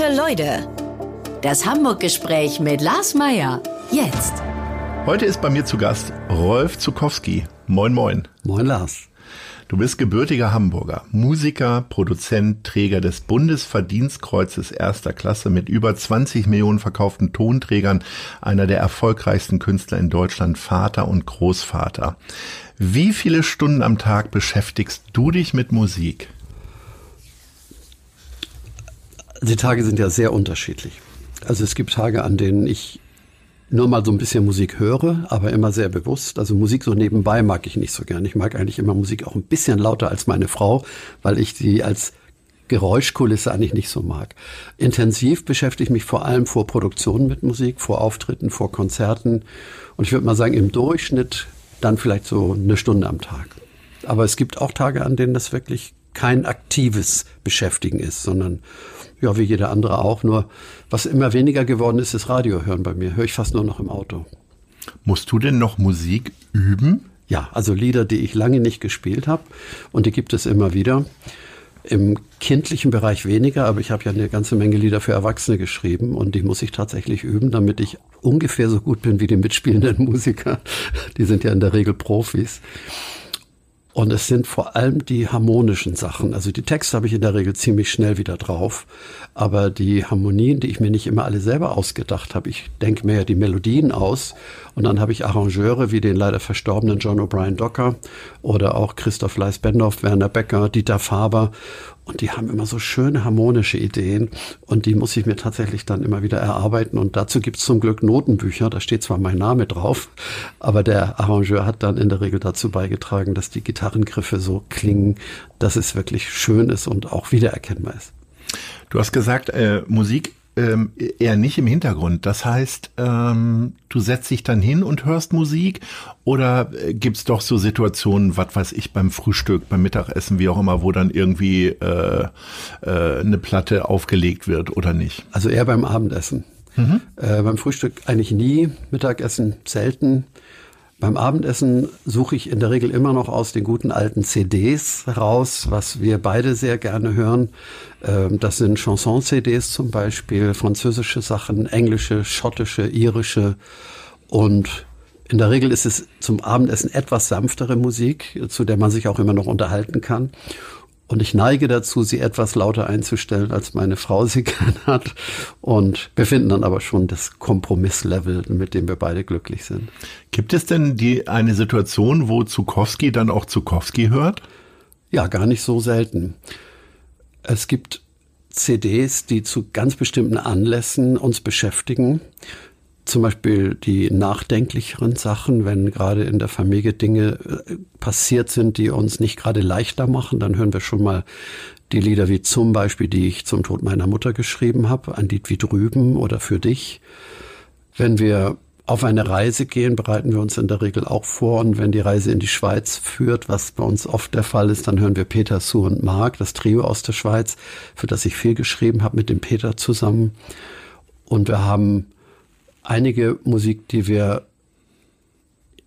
Gute Leute. Das Hamburg-Gespräch mit Lars Meier. Jetzt. Heute ist bei mir zu Gast Rolf Zukowski. Moin, moin. Moin, Lars. Du bist gebürtiger Hamburger, Musiker, Produzent, Träger des Bundesverdienstkreuzes erster Klasse mit über 20 Millionen verkauften Tonträgern, einer der erfolgreichsten Künstler in Deutschland, Vater und Großvater. Wie viele Stunden am Tag beschäftigst du dich mit Musik? Die Tage sind ja sehr unterschiedlich. Also es gibt Tage, an denen ich nur mal so ein bisschen Musik höre, aber immer sehr bewusst. Also Musik so nebenbei mag ich nicht so gern. Ich mag eigentlich immer Musik auch ein bisschen lauter als meine Frau, weil ich sie als Geräuschkulisse eigentlich nicht so mag. Intensiv beschäftige ich mich vor allem vor Produktionen mit Musik, vor Auftritten, vor Konzerten. Und ich würde mal sagen, im Durchschnitt dann vielleicht so eine Stunde am Tag. Aber es gibt auch Tage, an denen das wirklich kein aktives Beschäftigen ist, sondern ja, wie jeder andere auch. Nur was immer weniger geworden ist, ist Radio hören bei mir. Höre ich fast nur noch im Auto. Musst du denn noch Musik üben? Ja, also Lieder, die ich lange nicht gespielt habe und die gibt es immer wieder. Im kindlichen Bereich weniger, aber ich habe ja eine ganze Menge Lieder für Erwachsene geschrieben und die muss ich tatsächlich üben, damit ich ungefähr so gut bin wie die mitspielenden Musiker. Die sind ja in der Regel Profis. Und es sind vor allem die harmonischen Sachen. Also die Texte habe ich in der Regel ziemlich schnell wieder drauf. Aber die Harmonien, die ich mir nicht immer alle selber ausgedacht habe, ich denke mir ja die Melodien aus. Und dann habe ich Arrangeure wie den leider verstorbenen John O'Brien Docker oder auch Christoph Leis-Bendorf, Werner Becker, Dieter Faber. Und die haben immer so schöne harmonische Ideen und die muss ich mir tatsächlich dann immer wieder erarbeiten. Und dazu gibt es zum Glück Notenbücher, da steht zwar mein Name drauf, aber der Arrangeur hat dann in der Regel dazu beigetragen, dass die Gitarrengriffe so klingen, dass es wirklich schön ist und auch wiedererkennbar ist. Du hast gesagt, äh, Musik ähm, eher nicht im Hintergrund. Das heißt, ähm, du setzt dich dann hin und hörst Musik oder äh, gibt's doch so Situationen, was weiß ich, beim Frühstück, beim Mittagessen, wie auch immer, wo dann irgendwie äh, äh, eine Platte aufgelegt wird oder nicht? Also eher beim Abendessen. Mhm. Äh, beim Frühstück eigentlich nie, Mittagessen selten. Beim Abendessen suche ich in der Regel immer noch aus den guten alten CDs heraus, was wir beide sehr gerne hören. Ähm, das sind Chanson-CDs zum Beispiel, französische Sachen, englische, schottische, irische und in der Regel ist es zum Abendessen etwas sanftere Musik, zu der man sich auch immer noch unterhalten kann. Und ich neige dazu, sie etwas lauter einzustellen, als meine Frau sie gern hat. Und wir finden dann aber schon das Kompromisslevel, mit dem wir beide glücklich sind. Gibt es denn die, eine Situation, wo Zukowski dann auch Zukowski hört? Ja, gar nicht so selten. Es gibt CDs, die zu ganz bestimmten Anlässen uns beschäftigen zum Beispiel die nachdenklicheren Sachen, wenn gerade in der Familie Dinge äh, passiert sind, die uns nicht gerade leichter machen, dann hören wir schon mal die Lieder wie zum Beispiel, die ich zum Tod meiner Mutter geschrieben habe, ein Lied wie drüben oder für dich. Wenn wir auf eine Reise gehen, bereiten wir uns in der Regel auch vor. Und wenn die Reise in die Schweiz führt, was bei uns oft der Fall ist, dann hören wir Peter, Sue und Mark, das Trio aus der Schweiz, für das ich viel geschrieben habe mit dem Peter zusammen. Und wir haben einige Musik, die wir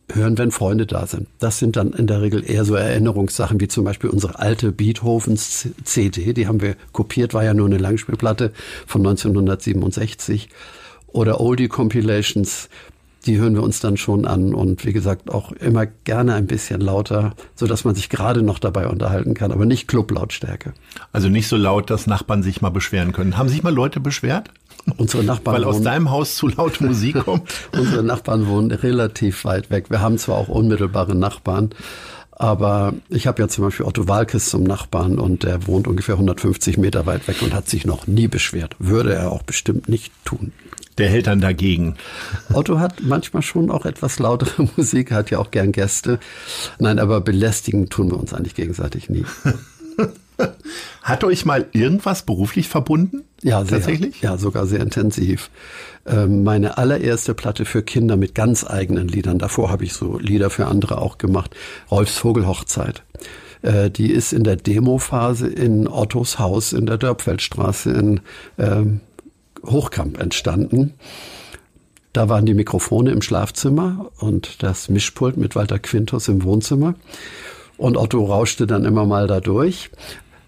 hören, wenn Freunde da sind. Das sind dann in der Regel eher so Erinnerungssachen, wie zum Beispiel unsere alte Beethovens CD, die haben wir kopiert, war ja nur eine Langspielplatte von 1967. Oder Oldie Compilations, die hören wir uns dann schon an und wie gesagt auch immer gerne ein bisschen lauter, so dass man sich gerade noch dabei unterhalten kann, aber nicht Clublautstärke. Also nicht so laut, dass Nachbarn sich mal beschweren können. Haben sich mal Leute beschwert? Unsere Nachbarn Weil aus wohnen, deinem Haus zu laut Musik kommt. unsere Nachbarn wohnen relativ weit weg. Wir haben zwar auch unmittelbare Nachbarn, aber ich habe ja zum Beispiel Otto Walkes zum Nachbarn und der wohnt ungefähr 150 Meter weit weg und hat sich noch nie beschwert. Würde er auch bestimmt nicht tun. Der hält dann dagegen. Otto hat manchmal schon auch etwas lautere Musik, hat ja auch gern Gäste. Nein, aber belästigen tun wir uns eigentlich gegenseitig nie. Hat euch mal irgendwas beruflich verbunden? Ja, sehr, tatsächlich. Ja, sogar sehr intensiv. Ähm, meine allererste Platte für Kinder mit ganz eigenen Liedern. Davor habe ich so Lieder für andere auch gemacht. Rolfs Vogelhochzeit. Äh, die ist in der Demophase in Ottos Haus in der Dörpfeldstraße in ähm, Hochkamp entstanden. Da waren die Mikrofone im Schlafzimmer und das Mischpult mit Walter Quintus im Wohnzimmer. Und Otto rauschte dann immer mal da durch.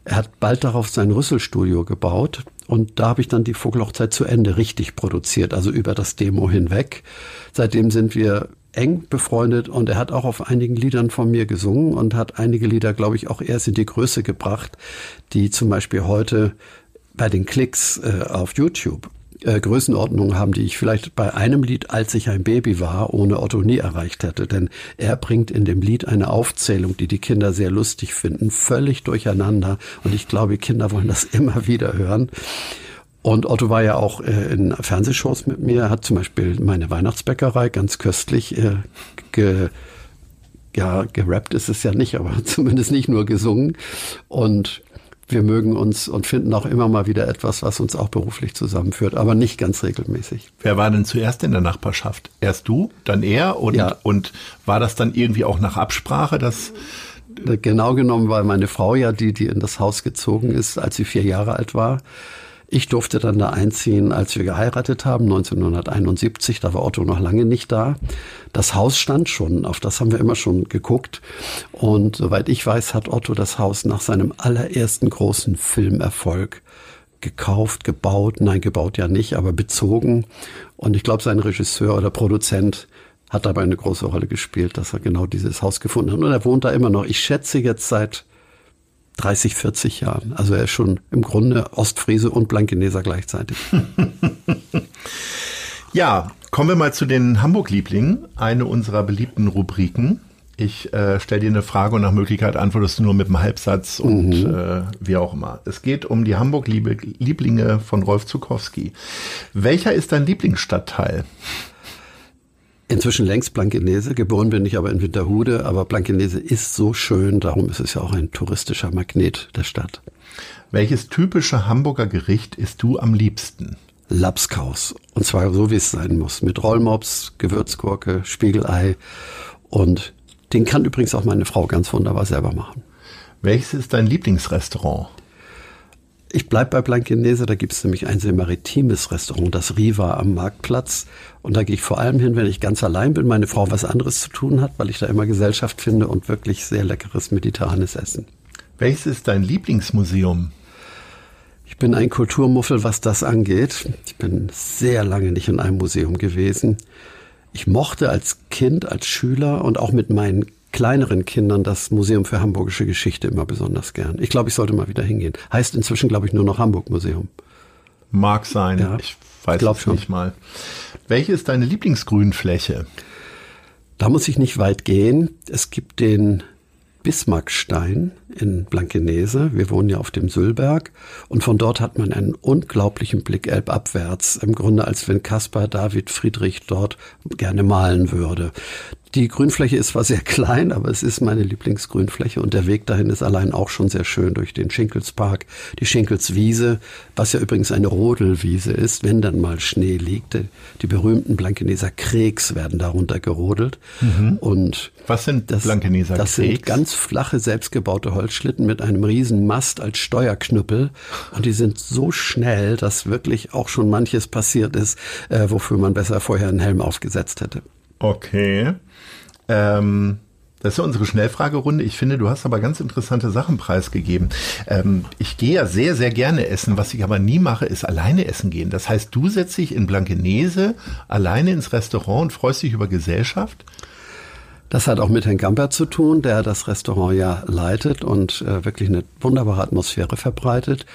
Er hat bald darauf sein Rüsselstudio gebaut Und da habe ich dann die Vogelhochzeit zu Ende richtig produziert, also über das Demo hinweg. Seitdem sind wir eng befreundet und er hat auch auf einigen Liedern von mir gesungen und hat einige Lieder, glaube ich, auch erst in die Größe gebracht, die zum Beispiel heute bei den Klicks äh, auf YouTube äh, Größenordnungen haben, die ich vielleicht bei einem Lied, als ich ein Baby war, ohne Otto nie erreicht hätte. Denn er bringt in dem Lied eine Aufzählung, die die Kinder sehr lustig finden, völlig durcheinander. Und ich glaube, Kinder wollen das immer wieder hören. Und Otto war ja auch äh, in Fernsehshows mit mir, hat zum Beispiel meine Weihnachtsbäckerei ganz köstlich äh, ge, ja, gerappt ist es ja nicht, aber zumindest nicht nur gesungen. Und wir mögen uns und finden auch immer mal wieder etwas, was uns auch beruflich zusammenführt, aber nicht ganz regelmäßig. Wer war denn zuerst in der Nachbarschaft? Erst du, dann er und, ja. und war das dann irgendwie auch nach Absprache, dass Genau genommen war meine Frau ja die, die in das Haus gezogen ist, als sie vier Jahre alt war. Ich durfte dann da einziehen, als wir geheiratet haben, 1971. Da war Otto noch lange nicht da. Das Haus stand schon, auf das haben wir immer schon geguckt. Und soweit ich weiß, hat Otto das Haus nach seinem allerersten großen Filmerfolg gekauft, gebaut, nein, gebaut ja nicht, aber bezogen. Und ich glaube, sein Regisseur oder Produzent hat dabei eine große Rolle gespielt, dass er genau dieses Haus gefunden hat. Und er wohnt da immer noch. Ich schätze jetzt seit 30, 40 Jahren. Also er ist schon im Grunde Ostfriese und Blankeneser gleichzeitig. ja, kommen wir mal zu den Hamburg-Lieblingen, eine unserer beliebten Rubriken. Ich äh, stelle dir eine Frage und nach Möglichkeit antwortest du nur mit einem Halbsatz und mhm. äh, wie auch immer. Es geht um die Hamburg-Lieblinge von Rolf Zukowski. Welcher ist dein Lieblingsstadtteil? Inzwischen längst Blankenese. Geboren bin ich aber in Winterhude, aber Blankenese ist so schön, darum ist es ja auch ein touristischer Magnet der Stadt. Welches typische Hamburger Gericht isst du am liebsten? Lapskaus. Und zwar so, wie es sein muss. Mit Rollmops, Gewürzgurke, Spiegelei. Und den kann übrigens auch meine Frau ganz wunderbar selber machen. Welches ist dein Lieblingsrestaurant? Ich bleibe bei Blankenese, da gibt es nämlich ein sehr maritimes Restaurant, das Riva am Marktplatz. Und da gehe ich vor allem hin, wenn ich ganz allein bin, meine Frau was anderes zu tun hat, weil ich da immer Gesellschaft finde und wirklich sehr leckeres mediterranes Essen. Welches ist dein Lieblingsmuseum? Ich bin ein Kulturmuffel, was das angeht. Ich bin sehr lange nicht in einem Museum gewesen. Ich mochte als Kind, als Schüler und auch mit meinen kleineren Kindern das Museum für Hamburgische Geschichte immer besonders gern. Ich glaube, ich sollte mal wieder hingehen. Heißt inzwischen, glaube ich, nur noch Hamburg Museum. Mag sein. Ja, ich weiß ich es schon. nicht mal. Welche ist deine Lieblingsgrünfläche? Da muss ich nicht weit gehen. Es gibt den Bismarckstein in Blankenese. Wir wohnen ja auf dem Sülberg und von dort hat man einen unglaublichen Blick elbabwärts. Im Grunde, als wenn Caspar David Friedrich dort gerne malen würde. Die Grünfläche ist zwar sehr klein, aber es ist meine Lieblingsgrünfläche und der Weg dahin ist allein auch schon sehr schön durch den Schinkelspark, die Schinkelswiese, was ja übrigens eine Rodelwiese ist, wenn dann mal Schnee liegt. Die berühmten Blankeneser Kreeks werden darunter gerodelt. Mhm. Und was sind das, Blankeneser Das Kreeks? sind ganz flache, selbstgebaute Holzschlitten mit einem riesen Mast als Steuerknüppel und die sind so schnell, dass wirklich auch schon manches passiert ist, äh, wofür man besser vorher einen Helm aufgesetzt hätte. Okay. Ähm, das ist ja unsere Schnellfragerunde. Ich finde, du hast aber ganz interessante Sachen preisgegeben. Ähm, ich gehe ja sehr, sehr gerne essen. Was ich aber nie mache, ist alleine essen gehen. Das heißt, du setzt dich in Blankenese alleine ins Restaurant und freust dich über Gesellschaft? Das hat auch mit Herrn Gamper zu tun, der das Restaurant ja leitet und äh, wirklich eine wunderbare Atmosphäre verbreitet.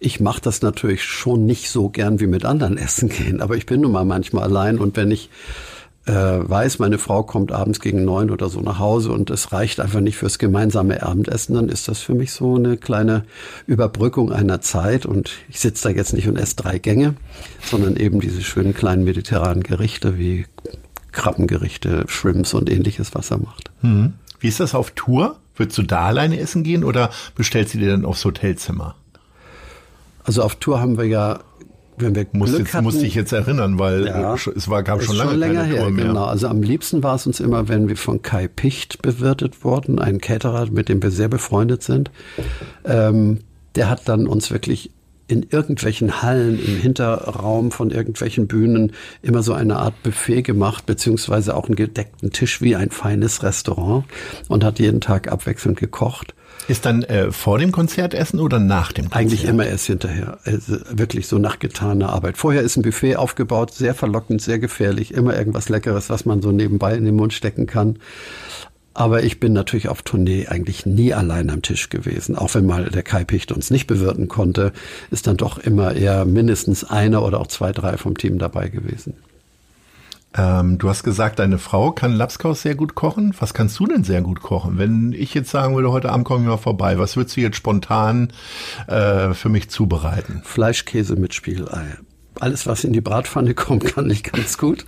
Ich mache das natürlich schon nicht so gern wie mit anderen essen gehen, aber ich bin nun mal manchmal allein und wenn ich äh, weiß, meine Frau kommt abends gegen neun oder so nach Hause und es reicht einfach nicht fürs gemeinsame Abendessen, dann ist das für mich so eine kleine Überbrückung einer Zeit und ich sitze da jetzt nicht und esse drei Gänge, sondern eben diese schönen kleinen mediterranen Gerichte wie Krabbengerichte, Shrimps und ähnliches, was er macht. Hm. Wie ist das auf Tour? Würdest du da alleine essen gehen oder bestellst du dir dann aufs Hotelzimmer? Also auf Tour haben wir ja wenn wir muss Glück jetzt, hatten, musste ich jetzt erinnern, weil ja, es war, gab schon lange schon länger her, mehr. Genau. Also am liebsten war es uns immer, wenn wir von Kai Picht bewirtet wurden, ein Caterer, mit dem wir sehr befreundet sind. Ähm, der hat dann uns wirklich in irgendwelchen Hallen im Hinterraum von irgendwelchen Bühnen immer so eine Art Buffet gemacht, beziehungsweise auch einen gedeckten Tisch wie ein feines Restaurant und hat jeden Tag abwechselnd gekocht. Ist dann äh, vor dem Konzert essen oder nach dem Konzert? Eigentlich immer erst hinterher. Also wirklich so nach getaner Arbeit. Vorher ist ein Buffet aufgebaut, sehr verlockend, sehr gefährlich, immer irgendwas Leckeres, was man so nebenbei in den Mund stecken kann. Aber ich bin natürlich auf Tournee eigentlich nie allein am Tisch gewesen. Auch wenn mal der Kai Picht uns nicht bewirten konnte, ist dann doch immer eher mindestens einer oder auch zwei, drei vom Team dabei gewesen. Ähm, du hast gesagt, deine Frau kann Lapskaus sehr gut kochen. Was kannst du denn sehr gut kochen? Wenn ich jetzt sagen würde, heute Abend komme ich mal vorbei, was würdest du jetzt spontan äh, für mich zubereiten? Fleischkäse mit Spiegelei alles, was in die Bratpfanne kommt, kann ich ganz gut.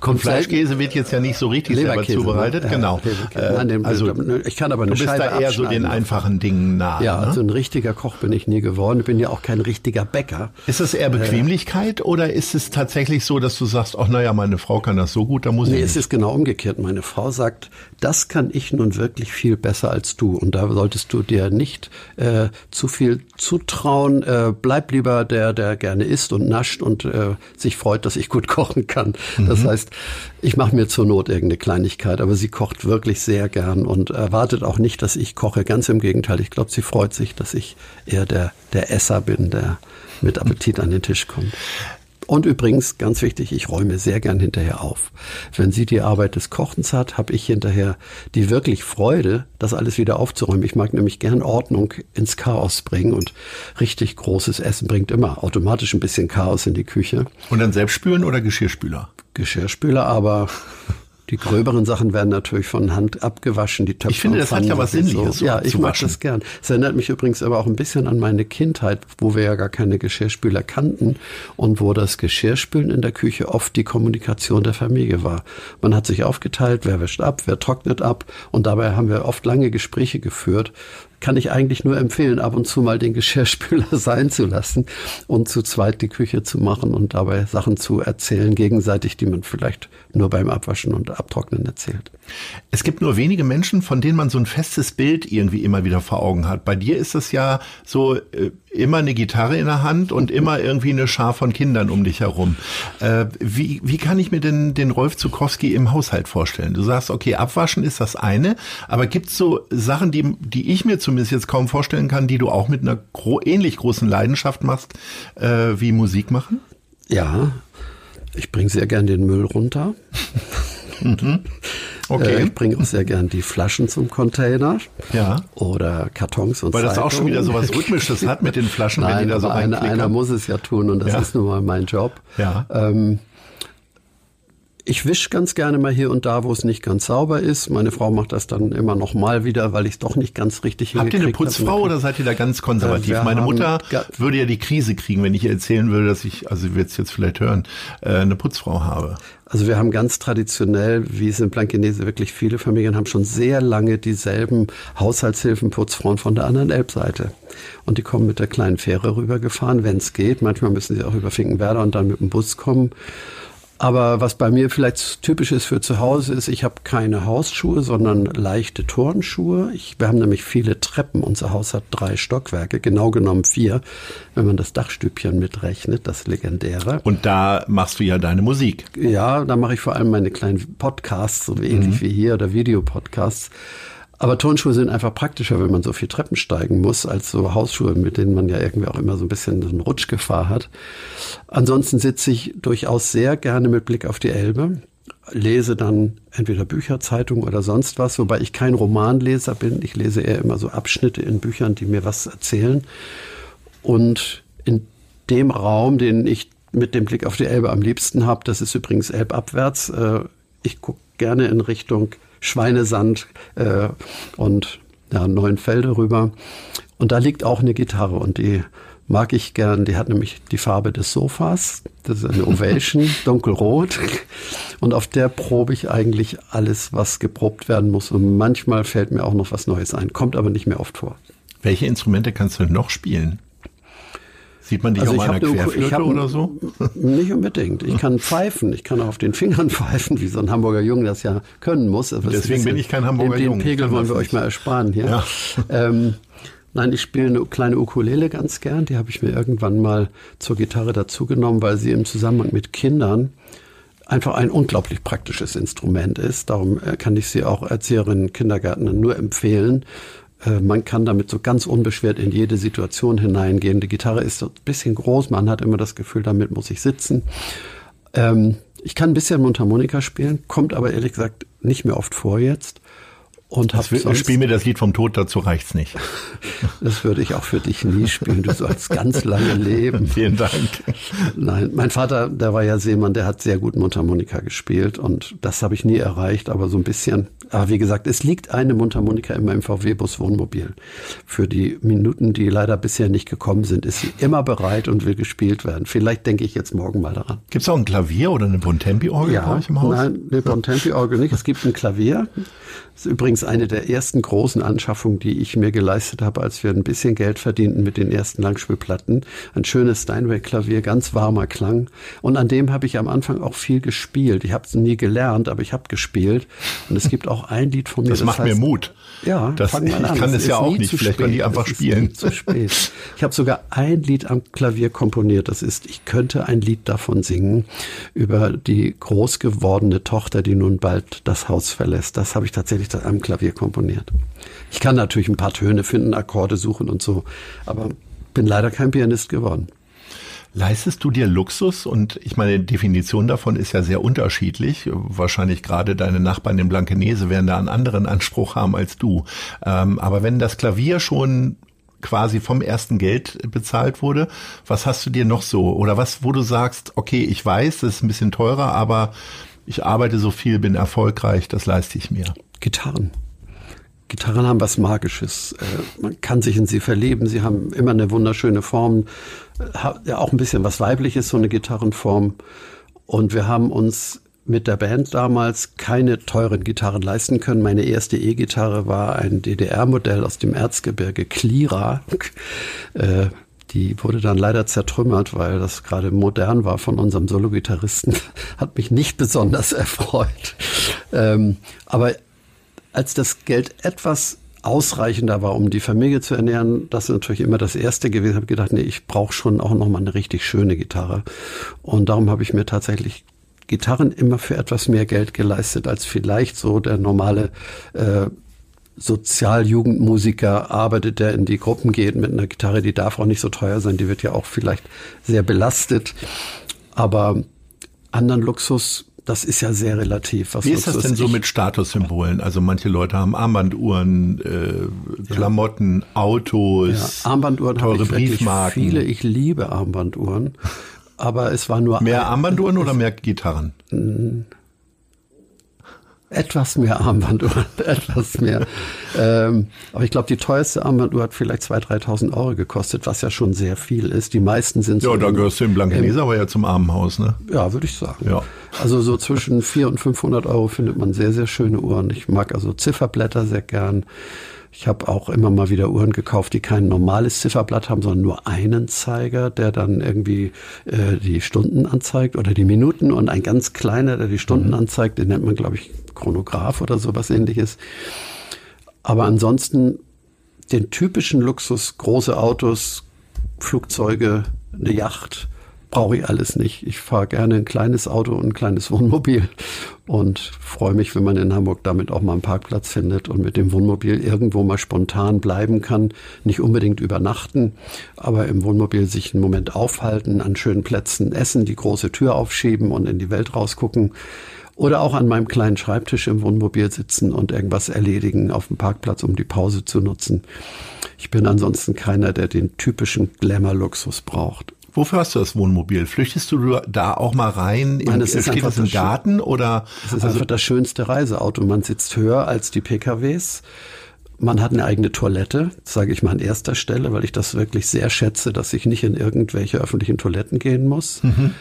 Kommt Fleischkäse wird jetzt ja nicht so richtig selber zubereitet, ne? genau. Ja, Nein, den, also ich kann aber eine du bist Scheibe da eher so den einfachen Dingen nah. Ja, ne? also ein richtiger Koch bin ich nie geworden. Ich bin ja auch kein richtiger Bäcker. Ist das eher äh, Bequemlichkeit äh, oder ist es tatsächlich so, dass du sagst, ach naja, meine Frau kann das so gut, da muss nee, ich Nee, es ist genau umgekehrt. Meine Frau sagt, das kann ich nun wirklich viel besser als du. Und da solltest du dir nicht äh, zu viel zutrauen. Äh, bleib lieber der, der gerne isst und nascht und äh, sich freut, dass ich gut kochen kann. Mhm. Das heißt, ich mache mir zur Not irgendeine Kleinigkeit, aber sie kocht wirklich sehr gern und erwartet auch nicht, dass ich koche. Ganz im Gegenteil. Ich glaube, sie freut sich, dass ich eher der, der Esser bin, der mit Appetit an den Tisch kommt. Und übrigens, ganz wichtig, ich räume sehr gern hinterher auf. Wenn sie die Arbeit des Kochens hat, habe ich hinterher die wirklich Freude, das alles wieder aufzuräumen. Ich mag nämlich gern Ordnung ins Chaos bringen und richtig großes Essen bringt immer automatisch ein bisschen Chaos in die Küche. Und dann selbst spülen oder Geschirrspüler? Geschirrspüler, aber die gröberen Sachen werden natürlich von Hand abgewaschen, die Töpfe. Ich finde, das hat ja was Sinnliches. So. Ja, ich mag waschen. das gern. Es erinnert mich übrigens aber auch ein bisschen an meine Kindheit, wo wir ja gar keine Geschirrspüler kannten und wo das Geschirrspülen in der Küche oft die Kommunikation der Familie war. Man hat sich aufgeteilt, wer wäscht ab, wer trocknet ab und dabei haben wir oft lange Gespräche geführt, kann ich eigentlich nur empfehlen, ab und zu mal den Geschirrspüler sein zu lassen und zu zweit die Küche zu machen und dabei Sachen zu erzählen, gegenseitig, die man vielleicht nur beim Abwaschen und Abtrocknen erzählt. Es gibt nur wenige Menschen, von denen man so ein festes Bild irgendwie immer wieder vor Augen hat. Bei dir ist es ja so äh, immer eine Gitarre in der Hand und immer irgendwie eine Schar von Kindern um dich herum. Äh, wie, wie kann ich mir denn den Rolf Zukowski im Haushalt vorstellen? Du sagst, okay, abwaschen ist das eine, aber gibt es so Sachen, die, die ich mir zumindest jetzt kaum vorstellen kann, die du auch mit einer gro ähnlich großen Leidenschaft machst, äh, wie Musik machen? Ja, ich bringe sehr gern den Müll runter. mhm. Okay. Äh, ich bringe auch sehr gern die Flaschen zum Container. Ja. Oder Kartons und Weil das Zeitungen. auch schon wieder so was Rhythmisches hat mit den Flaschen, Nein, wenn die da so einer, einer muss es ja tun und das ja. ist nun mal mein Job. Ja. Ähm, ich wische ganz gerne mal hier und da, wo es nicht ganz sauber ist. Meine Frau macht das dann immer noch mal wieder, weil ich es doch nicht ganz richtig Habt ihr eine Putzfrau oder seid ihr da ganz konservativ? Äh, Meine Mutter würde ja die Krise kriegen, wenn ich ihr erzählen würde, dass ich, also sie wird es jetzt vielleicht hören, äh, eine Putzfrau habe. Also wir haben ganz traditionell, wie es in Blankenese wirklich viele Familien haben, schon sehr lange dieselben Haushaltshilfen, Putzfrauen von der anderen Elbseite. Und die kommen mit der kleinen Fähre rübergefahren, wenn es geht. Manchmal müssen sie auch über Finkenwerder und dann mit dem Bus kommen. Aber was bei mir vielleicht typisch ist für zu Hause ist, ich habe keine Hausschuhe, sondern leichte Turnschuhe. Ich, wir haben nämlich viele Treppen. Unser Haus hat drei Stockwerke, genau genommen vier, wenn man das Dachstübchen mitrechnet, das legendäre. Und da machst du ja deine Musik. Ja, da mache ich vor allem meine kleinen Podcasts, so ähnlich mhm. wie hier oder Videopodcasts. Aber Turnschuhe sind einfach praktischer, wenn man so viel Treppen steigen muss, als so Hausschuhe, mit denen man ja irgendwie auch immer so ein bisschen eine Rutschgefahr hat. Ansonsten sitze ich durchaus sehr gerne mit Blick auf die Elbe, lese dann entweder Bücher, Zeitungen oder sonst was, wobei ich kein Romanleser bin. Ich lese eher immer so Abschnitte in Büchern, die mir was erzählen. Und in dem Raum, den ich mit dem Blick auf die Elbe am liebsten habe, das ist übrigens elbabwärts. Äh, ich gucke gerne in Richtung Schweinesand äh, und ja, Neuenfelde rüber. Und da liegt auch eine Gitarre und die mag ich gern. Die hat nämlich die Farbe des Sofas. Das ist eine Ovation, dunkelrot. Und auf der probe ich eigentlich alles, was geprobt werden muss. Und manchmal fällt mir auch noch was Neues ein. Kommt aber nicht mehr oft vor. Welche Instrumente kannst du noch spielen? Sieht man dich also auf einer Querflöte hab, oder so? Nicht unbedingt. Ich kann pfeifen. Ich kann auf den Fingern pfeifen, wie so ein Hamburger Junge das ja können muss. Aber Deswegen bin ich kein Hamburger den, Junge. Den Pegel wollen wir euch mal ersparen hier. Ja. Ähm, Nein, ich spiele eine kleine Ukulele ganz gern. Die habe ich mir irgendwann mal zur Gitarre dazugenommen, weil sie im Zusammenhang mit Kindern einfach ein unglaublich praktisches Instrument ist. Darum äh, kann ich sie auch Erzieherinnen, Kindergärtnern nur empfehlen. Äh, man kann damit so ganz unbeschwert in jede Situation hineingehen. Die Gitarre ist so ein bisschen groß, man hat immer das Gefühl, damit muss ich sitzen. Ähm, ich kann ein bisschen Mundharmonika spielen, kommt aber ehrlich gesagt nicht mehr oft vor jetzt. Und hab sonst, spiel mir das Lied vom Tod, dazu reicht's nicht. Das würde ich auch für dich nie spielen. Du sollst ganz lange leben. Vielen Dank. Nein, mein Vater, der war ja Seemann, der hat sehr gut Mundharmonika gespielt und das habe ich nie erreicht, aber so ein bisschen. Aber wie gesagt, es liegt eine Mundharmonika in meinem VW-Bus Wohnmobil. Für die Minuten, die leider bisher nicht gekommen sind, ist sie immer bereit und will gespielt werden. Vielleicht denke ich jetzt morgen mal daran. Gibt es auch ein Klavier oder eine Bontempi-Orgel ja, bei euch im Haus? Nein, eine Bontempi-Orgel nicht. Es gibt ein Klavier. Das ist übrigens eine der ersten großen Anschaffungen, die ich mir geleistet habe, als wir ein bisschen Geld verdienten mit den ersten Langspielplatten. Ein schönes Steinway-Klavier, ganz warmer Klang. Und an dem habe ich am Anfang auch viel gespielt. Ich habe es nie gelernt, aber ich habe gespielt. Und es gibt auch ein Lied von mir. Das, das macht heißt, mir Mut. Ja, das, ich an. kann es ja auch nicht. Vielleicht kann ich einfach spielen. Zu spät. Ich habe sogar ein Lied am Klavier komponiert. Das ist, ich könnte ein Lied davon singen über die groß gewordene Tochter, die nun bald das Haus verlässt. Das habe ich tatsächlich am Klavier komponiert. Ich kann natürlich ein paar Töne finden, Akkorde suchen und so, aber bin leider kein Pianist geworden. Leistest du dir Luxus? Und ich meine, die Definition davon ist ja sehr unterschiedlich. Wahrscheinlich gerade deine Nachbarn in Blankenese werden da einen anderen Anspruch haben als du. Ähm, aber wenn das Klavier schon quasi vom ersten Geld bezahlt wurde, was hast du dir noch so? Oder was, wo du sagst, okay, ich weiß, das ist ein bisschen teurer, aber ich arbeite so viel, bin erfolgreich, das leiste ich mir. Gitarren. Gitarren haben was Magisches. Äh, man kann sich in sie verlieben. Sie haben immer eine wunderschöne Form. Ja, auch ein bisschen was Weibliches, so eine Gitarrenform. Und wir haben uns mit der Band damals keine teuren Gitarren leisten können. Meine erste E-Gitarre war ein DDR-Modell aus dem Erzgebirge, Klira. Äh, die wurde dann leider zertrümmert, weil das gerade modern war von unserem Solo-Gitarristen. Hat mich nicht besonders erfreut. Ähm, aber als das Geld etwas ausreichender war, um die Familie zu ernähren, das ist natürlich immer das Erste gewesen. Ich habe gedacht, nee, ich brauche schon auch noch mal eine richtig schöne Gitarre. Und darum habe ich mir tatsächlich Gitarren immer für etwas mehr Geld geleistet, als vielleicht so der normale äh, Sozialjugendmusiker arbeitet, der in die Gruppen geht mit einer Gitarre, die darf auch nicht so teuer sein, die wird ja auch vielleicht sehr belastet. Aber anderen Luxus das ist ja sehr relativ. Was Wie ist das denn so mit Statussymbolen? Also manche Leute haben Armbanduhren, äh, Klamotten, ja. Autos, ja, Armbanduhren teure Briefmarken. Viele, ich liebe Armbanduhren, aber es war nur mehr Armbanduhren oder mehr Gitarren? Etwas mehr Armbanduhren, etwas mehr. ähm, aber ich glaube, die teuerste Armbanduhr hat vielleicht 2.000, 3.000 Euro gekostet, was ja schon sehr viel ist. Die meisten sind so. Ja, da gehörst du in Blankenese aber ja zum Armenhaus, ne? Ja, würde ich sagen. Ja. Also so zwischen 400 und 500 Euro findet man sehr, sehr schöne Uhren. Ich mag also Zifferblätter sehr gern. Ich habe auch immer mal wieder Uhren gekauft, die kein normales Zifferblatt haben, sondern nur einen Zeiger, der dann irgendwie äh, die Stunden anzeigt oder die Minuten und ein ganz kleiner, der die Stunden mhm. anzeigt, den nennt man, glaube ich, Chronograph oder sowas ähnliches. Aber ansonsten den typischen Luxus, große Autos, Flugzeuge, eine Yacht, brauche ich alles nicht. Ich fahre gerne ein kleines Auto und ein kleines Wohnmobil und freue mich, wenn man in Hamburg damit auch mal einen Parkplatz findet und mit dem Wohnmobil irgendwo mal spontan bleiben kann. Nicht unbedingt übernachten, aber im Wohnmobil sich einen Moment aufhalten, an schönen Plätzen essen, die große Tür aufschieben und in die Welt rausgucken. Oder auch an meinem kleinen Schreibtisch im Wohnmobil sitzen und irgendwas erledigen auf dem Parkplatz, um die Pause zu nutzen. Ich bin ansonsten keiner, der den typischen Glamour-Luxus braucht. Wofür hast du das Wohnmobil? Flüchtest du da auch mal rein? In, es ist steht das im Garten oder? Es ist also einfach das schönste Reiseauto. Man sitzt höher als die PKWs. Man hat eine eigene Toilette, sage ich mal an erster Stelle, weil ich das wirklich sehr schätze, dass ich nicht in irgendwelche öffentlichen Toiletten gehen muss. Mhm.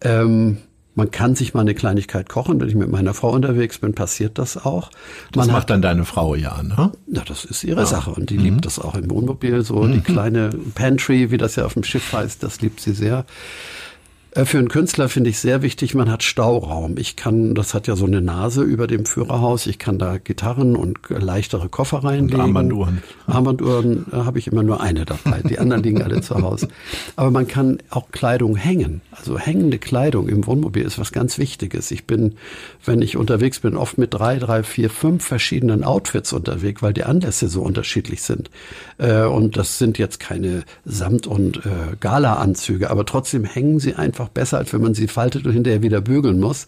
Ähm, man kann sich mal eine Kleinigkeit kochen. Wenn ich mit meiner Frau unterwegs bin, passiert das auch. Das man macht hat, dann deine Frau ja, ne? Ja, das ist ihre ja. Sache und die mhm. liebt das auch im Wohnmobil. So mhm. die kleine Pantry, wie das ja auf dem Schiff heißt, das liebt sie sehr. Äh, für einen Künstler finde ich sehr wichtig, man hat Stauraum. Ich kann, das hat ja so eine Nase über dem Führerhaus, ich kann da Gitarren und leichtere Koffer reinlegen. Und Armbanduhren. Armbanduhren äh, habe ich immer nur eine dabei, die anderen liegen alle zu Hause. Aber man kann auch Kleidung hängen. Also hängende Kleidung im Wohnmobil ist was ganz Wichtiges. Ich bin, wenn ich unterwegs bin, oft mit drei, drei, vier, fünf verschiedenen Outfits unterwegs, weil die Anlässe so unterschiedlich sind. Äh, und das sind jetzt keine Samt- und Gala-Anzüge, aber trotzdem hängen sie einfach einfach besser, als wenn man sie faltet und hinterher wieder bügeln muss.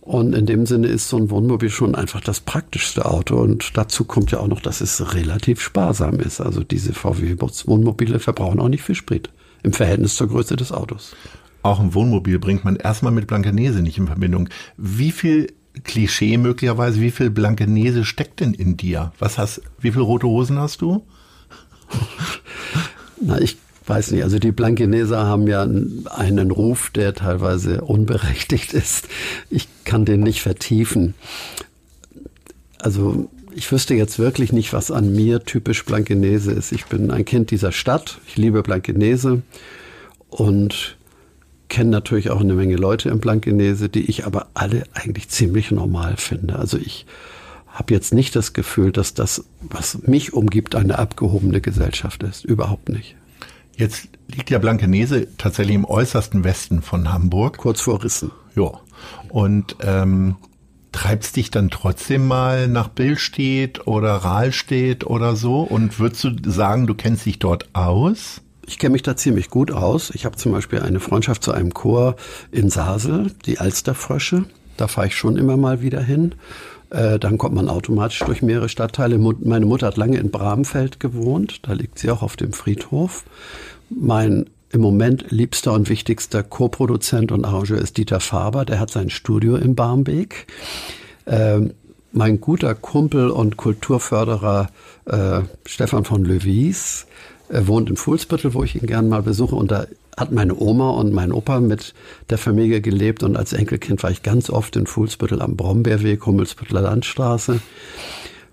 Und in dem Sinne ist so ein Wohnmobil schon einfach das praktischste Auto. Und dazu kommt ja auch noch, dass es relativ sparsam ist. Also diese VW-Wohnmobile verbrauchen auch nicht viel Sprit im Verhältnis zur Größe des Autos. Auch ein Wohnmobil bringt man erstmal mit Blankenese nicht in Verbindung. Wie viel Klischee möglicherweise, wie viel Blankenese steckt denn in dir? Was hast, wie viel rote Hosen hast du? Na, ich weiß nicht, also die Blankeneser haben ja einen Ruf, der teilweise unberechtigt ist. Ich kann den nicht vertiefen. Also ich wüsste jetzt wirklich nicht, was an mir typisch Blankenese ist. Ich bin ein Kind dieser Stadt. Ich liebe Blankenese und kenne natürlich auch eine Menge Leute in Blankenese, die ich aber alle eigentlich ziemlich normal finde. Also ich habe jetzt nicht das Gefühl, dass das, was mich umgibt, eine abgehobene Gesellschaft ist. Überhaupt nicht. Jetzt liegt ja Blankenese tatsächlich im äußersten Westen von Hamburg. Kurz vor Rissen. Ja. Und ähm, treibst dich dann trotzdem mal nach Billstedt oder Rahlstedt oder so? Und würdest du sagen, du kennst dich dort aus? Ich kenne mich da ziemlich gut aus. Ich habe zum Beispiel eine Freundschaft zu einem Chor in Sasel, die Alsterfrösche. Da fahre ich schon immer mal wieder hin. Äh, dann kommt man automatisch durch mehrere Stadtteile. Meine Mutter hat lange in Bramfeld gewohnt. Da liegt sie auch auf dem Friedhof. Mein im Moment liebster und wichtigster Co-Produzent und Arrangeur ist Dieter Faber. Der hat sein Studio in Barmbek. Ähm, mein guter Kumpel und Kulturförderer äh, Stefan von Löwies äh, wohnt in Fuhlsbüttel, wo ich ihn gern mal besuche. Und da hat meine Oma und mein Opa mit der Familie gelebt. Und als Enkelkind war ich ganz oft in Fuhlsbüttel am Brombeerweg, Hummelsbütteler Landstraße.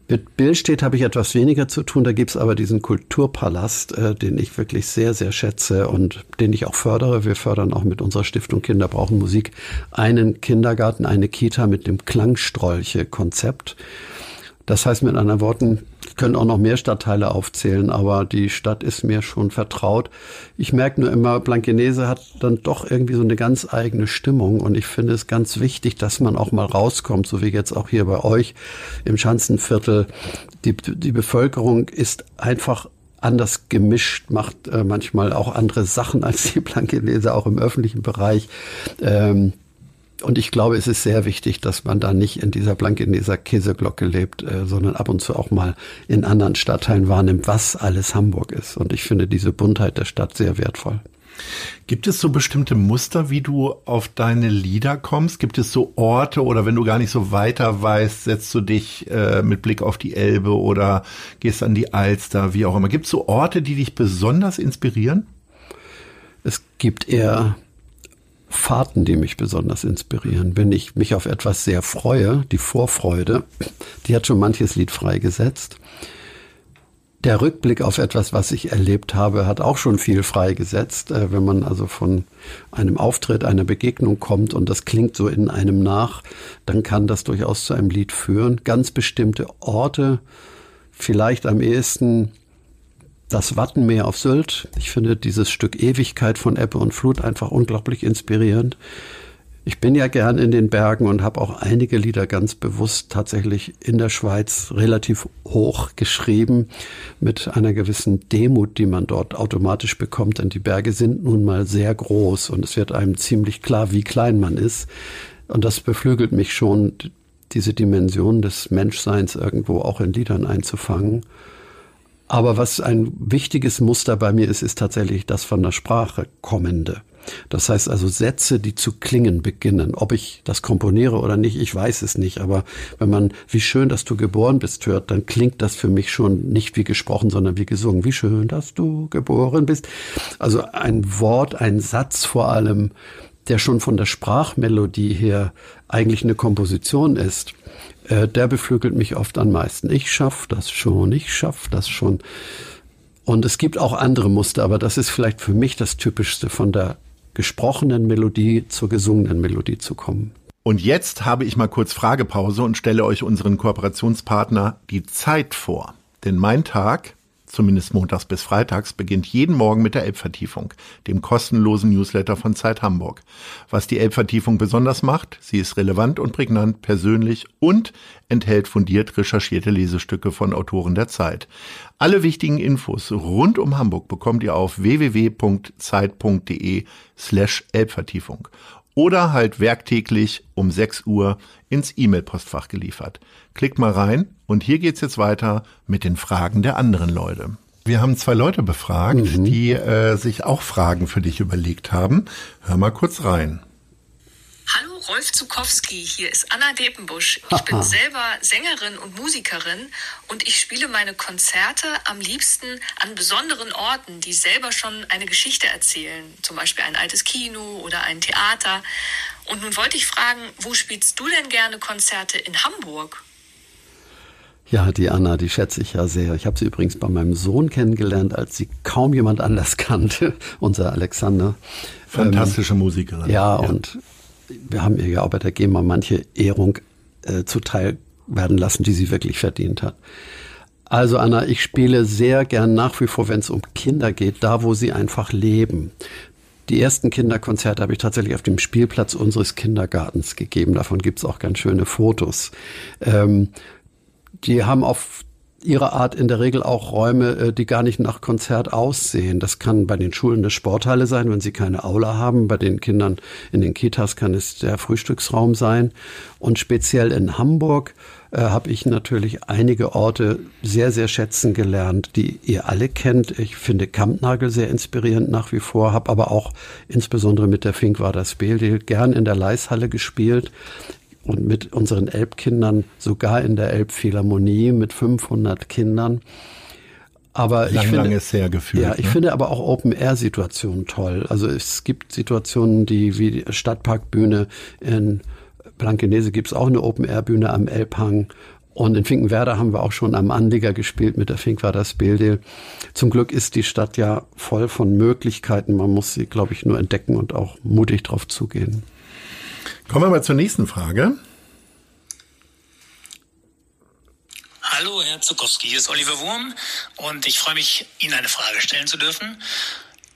Mit Billstedt habe ich etwas weniger zu tun. Da gibt es aber diesen Kulturpalast, äh, den ich wirklich sehr, sehr schätze und den ich auch fördere. Wir fördern auch mit unserer Stiftung Kinder brauchen Musik einen Kindergarten, eine Kita mit dem Klangstrolche-Konzept. Das heißt mit anderen Worten, könnte auch noch mehr Stadtteile aufzählen, aber die Stadt ist mir schon vertraut. Ich merke nur immer, Blankenese hat dann doch irgendwie so eine ganz eigene Stimmung und ich finde es ganz wichtig, dass man auch mal rauskommt, so wie jetzt auch hier bei euch im Schanzenviertel. Die, die Bevölkerung ist einfach anders gemischt, macht äh, manchmal auch andere Sachen als die Blankenese, auch im öffentlichen Bereich. Ähm, und ich glaube, es ist sehr wichtig, dass man da nicht in dieser Blankeneser Käseglocke lebt, äh, sondern ab und zu auch mal in anderen Stadtteilen wahrnimmt, was alles Hamburg ist. Und ich finde diese Buntheit der Stadt sehr wertvoll. Gibt es so bestimmte Muster, wie du auf deine Lieder kommst? Gibt es so Orte oder wenn du gar nicht so weiter weißt, setzt du dich äh, mit Blick auf die Elbe oder gehst an die Alster, wie auch immer. Gibt es so Orte, die dich besonders inspirieren? Es gibt eher Fahrten, die mich besonders inspirieren. Wenn ich mich auf etwas sehr freue, die Vorfreude, die hat schon manches Lied freigesetzt. Der Rückblick auf etwas, was ich erlebt habe, hat auch schon viel freigesetzt. Äh, wenn man also von einem Auftritt, einer Begegnung kommt und das klingt so in einem nach, dann kann das durchaus zu einem Lied führen. Ganz bestimmte Orte, vielleicht am ehesten das Wattenmeer auf Sylt. Ich finde dieses Stück Ewigkeit von Ebbe und Flut einfach unglaublich inspirierend. Ich bin ja gern in den Bergen und habe auch einige Lieder ganz bewusst tatsächlich in der Schweiz relativ hoch geschrieben, mit einer gewissen Demut, die man dort automatisch bekommt, denn die Berge sind nun mal sehr groß und es wird einem ziemlich klar, wie klein man ist. Und das beflügelt mich schon, diese Dimension des Menschseins irgendwo auch in Liedern einzufangen. Aber was ein wichtiges Muster bei mir ist, ist tatsächlich das von der Sprache kommende. Das heißt also Sätze, die zu klingen beginnen. Ob ich das komponiere oder nicht, ich weiß es nicht. Aber wenn man, wie schön, dass du geboren bist, hört, dann klingt das für mich schon nicht wie gesprochen, sondern wie gesungen. Wie schön, dass du geboren bist. Also ein Wort, ein Satz vor allem, der schon von der Sprachmelodie her eigentlich eine Komposition ist, äh, der beflügelt mich oft am meisten. Ich schaff das schon, ich schaff das schon. Und es gibt auch andere Muster, aber das ist vielleicht für mich das Typischste von der gesprochenen Melodie zur gesungenen Melodie zu kommen. Und jetzt habe ich mal kurz Fragepause und stelle euch unseren Kooperationspartner die Zeit vor. Denn mein Tag zumindest montags bis freitags, beginnt jeden Morgen mit der Elbvertiefung, dem kostenlosen Newsletter von Zeit Hamburg. Was die Elbvertiefung besonders macht, sie ist relevant und prägnant, persönlich und enthält fundiert recherchierte Lesestücke von Autoren der Zeit. Alle wichtigen Infos rund um Hamburg bekommt ihr auf www.zeit.de slash Elbvertiefung oder halt werktäglich um 6 Uhr ins E-Mail-Postfach geliefert. Klickt mal rein und hier geht's jetzt weiter mit den Fragen der anderen Leute. Wir haben zwei Leute befragt, mhm. die äh, sich auch Fragen für dich überlegt haben. Hör mal kurz rein. Hallo Rolf Zukowski, hier ist Anna Depenbusch. Ich bin selber Sängerin und Musikerin und ich spiele meine Konzerte am liebsten an besonderen Orten, die selber schon eine Geschichte erzählen. Zum Beispiel ein altes Kino oder ein Theater. Und nun wollte ich fragen, wo spielst du denn gerne Konzerte in Hamburg? Ja, die Anna, die schätze ich ja sehr. Ich habe sie übrigens bei meinem Sohn kennengelernt, als sie kaum jemand anders kannte, unser Alexander. Fantastische ähm, Musikerin. Ja, ja, und wir haben ihr ja auch bei der GEMA manche Ehrung äh, zuteil werden lassen, die sie wirklich verdient hat. Also Anna, ich spiele sehr gern nach wie vor, wenn es um Kinder geht, da wo sie einfach leben. Die ersten Kinderkonzerte habe ich tatsächlich auf dem Spielplatz unseres Kindergartens gegeben. Davon gibt es auch ganz schöne Fotos. Ähm, die haben auf ihre Art in der Regel auch Räume, äh, die gar nicht nach Konzert aussehen. Das kann bei den Schulen eine Sporthalle sein, wenn sie keine Aula haben. Bei den Kindern in den Kitas kann es der Frühstücksraum sein. Und speziell in Hamburg äh, habe ich natürlich einige Orte sehr, sehr schätzen gelernt, die ihr alle kennt. Ich finde Kampnagel sehr inspirierend nach wie vor, habe aber auch insbesondere mit der Fink war das Spiel gern in der Leishalle gespielt und mit unseren Elbkindern sogar in der Elbphilharmonie mit 500 Kindern. Aber lang, ich finde, lang ist sehr gefühlt. Ja, ich ne? finde aber auch Open-Air-Situationen toll. Also es gibt Situationen, die wie die Stadtparkbühne in Blankenese gibt es auch eine Open-Air-Bühne am Elbhang. Und in Finkenwerder haben wir auch schon am Anlieger gespielt mit der Finkwerder Speldel. Zum Glück ist die Stadt ja voll von Möglichkeiten. Man muss sie, glaube ich, nur entdecken und auch mutig drauf zugehen. Kommen wir mal zur nächsten Frage. Hallo, Herr Zukowski, hier ist Oliver Wurm und ich freue mich, Ihnen eine Frage stellen zu dürfen.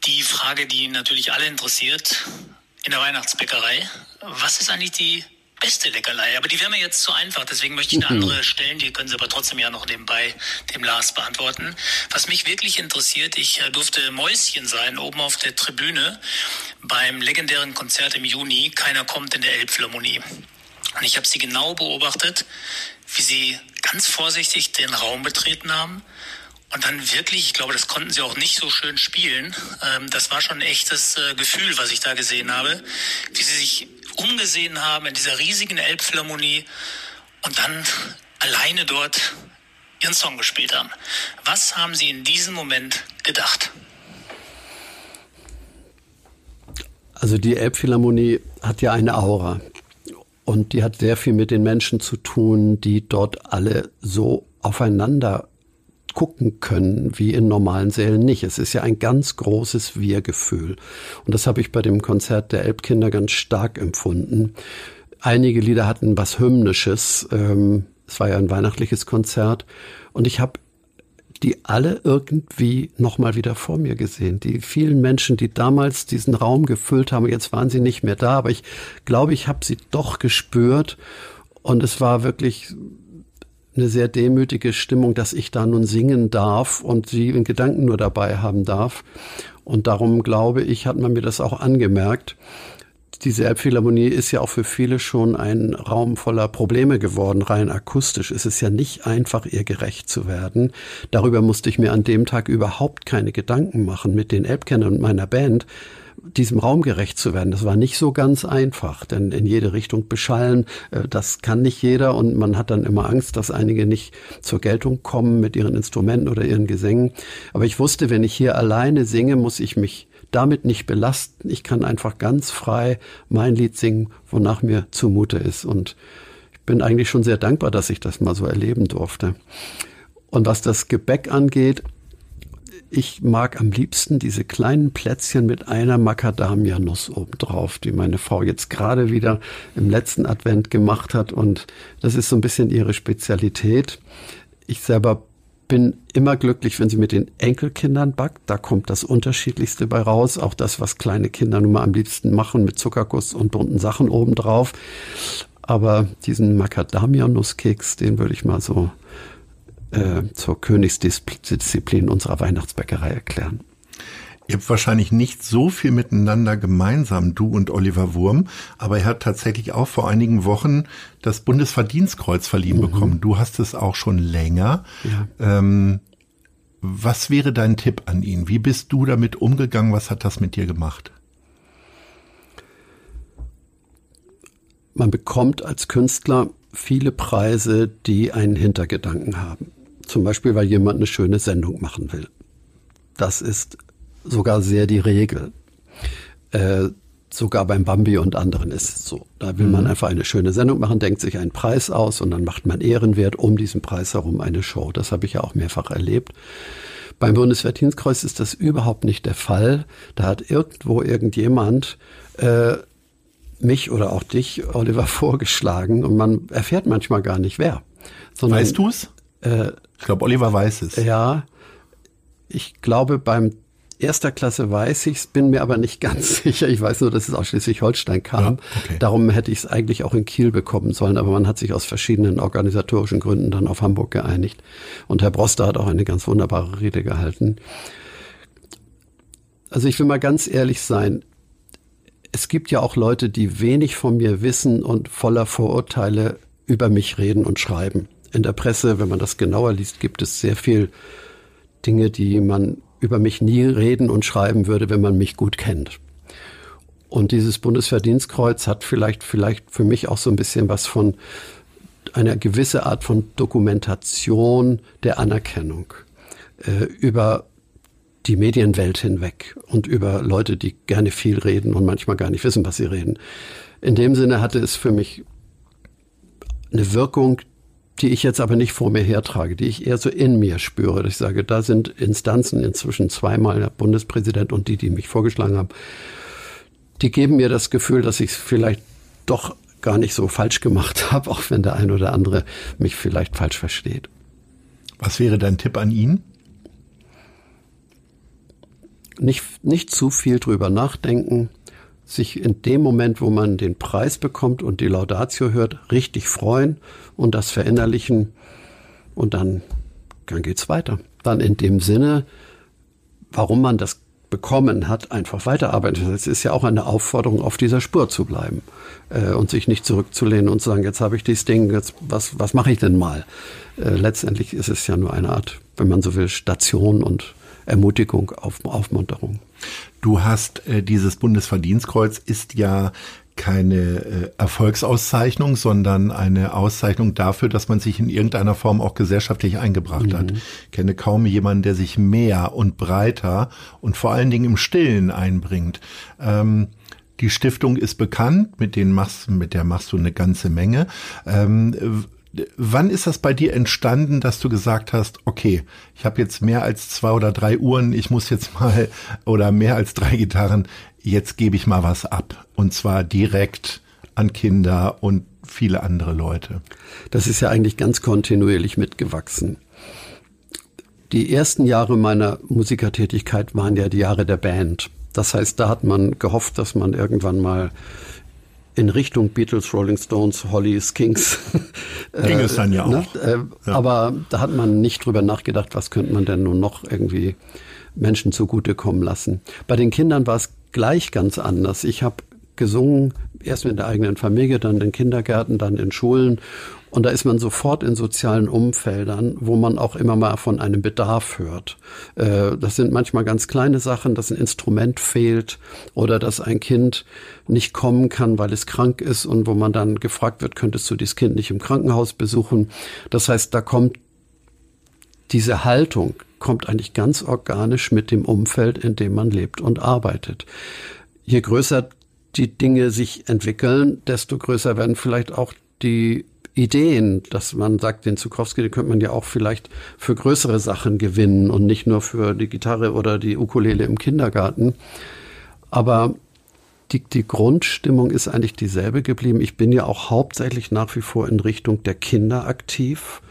Die Frage, die natürlich alle interessiert, in der Weihnachtsbäckerei. Was ist eigentlich die beste Leckerlei. Aber die wäre mir jetzt zu einfach, deswegen möchte ich eine mhm. andere stellen. Die können Sie aber trotzdem ja noch nebenbei dem Lars beantworten. Was mich wirklich interessiert, ich äh, durfte Mäuschen sein, oben auf der Tribüne beim legendären Konzert im Juni. Keiner kommt in der Elbphilharmonie. Und ich habe sie genau beobachtet, wie sie ganz vorsichtig den Raum betreten haben und dann wirklich, ich glaube, das konnten sie auch nicht so schön spielen. Ähm, das war schon ein echtes äh, Gefühl, was ich da gesehen habe, wie sie sich umgesehen haben in dieser riesigen Elbphilharmonie und dann alleine dort ihren Song gespielt haben. Was haben Sie in diesem Moment gedacht? Also die Elbphilharmonie hat ja eine Aura und die hat sehr viel mit den Menschen zu tun, die dort alle so aufeinander gucken können wie in normalen Sälen nicht. Es ist ja ein ganz großes Wir-Gefühl. Und das habe ich bei dem Konzert der Elbkinder ganz stark empfunden. Einige Lieder hatten was Hymnisches. Ähm, es war ja ein weihnachtliches Konzert. Und ich habe die alle irgendwie nochmal wieder vor mir gesehen. Die vielen Menschen, die damals diesen Raum gefüllt haben, jetzt waren sie nicht mehr da, aber ich glaube, ich habe sie doch gespürt. Und es war wirklich eine sehr demütige Stimmung, dass ich da nun singen darf und sie in Gedanken nur dabei haben darf. Und darum glaube ich, hat man mir das auch angemerkt. Diese Elbphilharmonie ist ja auch für viele schon ein Raum voller Probleme geworden. Rein akustisch ist es ja nicht einfach, ihr gerecht zu werden. Darüber musste ich mir an dem Tag überhaupt keine Gedanken machen mit den Elbkennern und meiner Band, diesem Raum gerecht zu werden. Das war nicht so ganz einfach, denn in jede Richtung beschallen, äh, das kann nicht jeder und man hat dann immer Angst, dass einige nicht zur Geltung kommen mit ihren Instrumenten oder ihren Gesängen. Aber ich wusste, wenn ich hier alleine singe, muss ich mich damit nicht belasten. Ich kann einfach ganz frei mein Lied singen, wonach mir zumute ist. Und ich bin eigentlich schon sehr dankbar, dass ich das mal so erleben durfte. Und was das Gebäck angeht, ich mag am liebsten diese kleinen Plätzchen mit einer Macadamia-Nuss obendrauf, die meine Frau jetzt gerade wieder im letzten Advent gemacht hat. Und das ist so ein bisschen ihre Spezialität. Ich selber bin immer glücklich, wenn sie mit den Enkelkindern backt. Da kommt das Unterschiedlichste bei raus. Auch das, was kleine Kinder nun mal am liebsten machen mit Zuckerguss und bunten Sachen obendrauf. Aber diesen Macadamia-Nusskeks, den würde ich mal so äh, zur Königsdisziplin unserer Weihnachtsbäckerei erklären. Ihr habt wahrscheinlich nicht so viel miteinander gemeinsam, du und Oliver Wurm, aber er hat tatsächlich auch vor einigen Wochen das Bundesverdienstkreuz verliehen mhm. bekommen. Du hast es auch schon länger. Ja. Ähm, was wäre dein Tipp an ihn? Wie bist du damit umgegangen? Was hat das mit dir gemacht? Man bekommt als Künstler viele Preise, die einen Hintergedanken haben. Zum Beispiel, weil jemand eine schöne Sendung machen will. Das ist sogar sehr die Regel. Äh, sogar beim Bambi und anderen ist es so. Da will man mhm. einfach eine schöne Sendung machen, denkt sich einen Preis aus und dann macht man Ehrenwert um diesen Preis herum eine Show. Das habe ich ja auch mehrfach erlebt. Beim Bundesverdienstkreuz ist das überhaupt nicht der Fall. Da hat irgendwo irgendjemand äh, mich oder auch dich, Oliver, vorgeschlagen und man erfährt manchmal gar nicht wer. Sondern, weißt du es? Äh, ich glaube, Oliver weiß es. Ja, ich glaube, beim erster Klasse weiß ich es, bin mir aber nicht ganz sicher. Ich weiß nur, dass es aus Schleswig-Holstein kam. Ja, okay. Darum hätte ich es eigentlich auch in Kiel bekommen sollen, aber man hat sich aus verschiedenen organisatorischen Gründen dann auf Hamburg geeinigt. Und Herr Broster hat auch eine ganz wunderbare Rede gehalten. Also ich will mal ganz ehrlich sein. Es gibt ja auch Leute, die wenig von mir wissen und voller Vorurteile über mich reden und schreiben in der Presse, wenn man das genauer liest, gibt es sehr viel Dinge, die man über mich nie reden und schreiben würde, wenn man mich gut kennt. Und dieses Bundesverdienstkreuz hat vielleicht, vielleicht für mich auch so ein bisschen was von einer gewisse Art von Dokumentation der Anerkennung äh, über die Medienwelt hinweg und über Leute, die gerne viel reden und manchmal gar nicht wissen, was sie reden. In dem Sinne hatte es für mich eine Wirkung, die ich jetzt aber nicht vor mir hertrage, die ich eher so in mir spüre. Ich sage, da sind Instanzen inzwischen zweimal der Bundespräsident und die, die mich vorgeschlagen haben, die geben mir das Gefühl, dass ich es vielleicht doch gar nicht so falsch gemacht habe, auch wenn der ein oder andere mich vielleicht falsch versteht. Was wäre dein Tipp an ihn? Nicht, nicht zu viel drüber nachdenken, sich in dem Moment, wo man den Preis bekommt und die Laudatio hört, richtig freuen und das verinnerlichen und dann, dann geht's weiter. Dann in dem Sinne, warum man das bekommen hat, einfach weiterarbeiten. Das ist ja auch eine Aufforderung, auf dieser Spur zu bleiben äh, und sich nicht zurückzulehnen und zu sagen, jetzt habe ich dieses Ding, jetzt was, was mache ich denn mal? Äh, letztendlich ist es ja nur eine Art, wenn man so will, Station und Ermutigung, Auf, Aufmunterung. Du hast äh, dieses Bundesverdienstkreuz ist ja keine äh, Erfolgsauszeichnung, sondern eine Auszeichnung dafür, dass man sich in irgendeiner Form auch gesellschaftlich eingebracht mhm. hat. Ich kenne kaum jemanden, der sich mehr und breiter und vor allen Dingen im Stillen einbringt. Ähm, die Stiftung ist bekannt, mit denen machst, mit der machst du eine ganze Menge. Ähm, Wann ist das bei dir entstanden, dass du gesagt hast, okay, ich habe jetzt mehr als zwei oder drei Uhren, ich muss jetzt mal oder mehr als drei Gitarren, jetzt gebe ich mal was ab und zwar direkt an Kinder und viele andere Leute. Das ist ja eigentlich ganz kontinuierlich mitgewachsen. Die ersten Jahre meiner Musikertätigkeit waren ja die Jahre der Band. Das heißt, da hat man gehofft, dass man irgendwann mal in Richtung Beatles, Rolling Stones, Hollies, Kings. Ging es dann ja ne? auch. Äh, ja. Aber da hat man nicht drüber nachgedacht, was könnte man denn nun noch irgendwie Menschen zugutekommen lassen. Bei den Kindern war es gleich ganz anders. Ich habe gesungen, erst mit der eigenen Familie, dann in Kindergärten, dann in Schulen und da ist man sofort in sozialen Umfeldern, wo man auch immer mal von einem Bedarf hört. Äh, das sind manchmal ganz kleine Sachen, dass ein Instrument fehlt oder dass ein Kind nicht kommen kann, weil es krank ist und wo man dann gefragt wird, könntest du dieses Kind nicht im Krankenhaus besuchen? Das heißt, da kommt diese Haltung, kommt eigentlich ganz organisch mit dem Umfeld, in dem man lebt und arbeitet. Je größer die Dinge sich entwickeln, desto größer werden vielleicht auch die Ideen, dass man sagt, den Zukowski, den könnte man ja auch vielleicht für größere Sachen gewinnen und nicht nur für die Gitarre oder die Ukulele im Kindergarten. Aber die, die Grundstimmung ist eigentlich dieselbe geblieben. Ich bin ja auch hauptsächlich nach wie vor in Richtung der Kinder aktiv.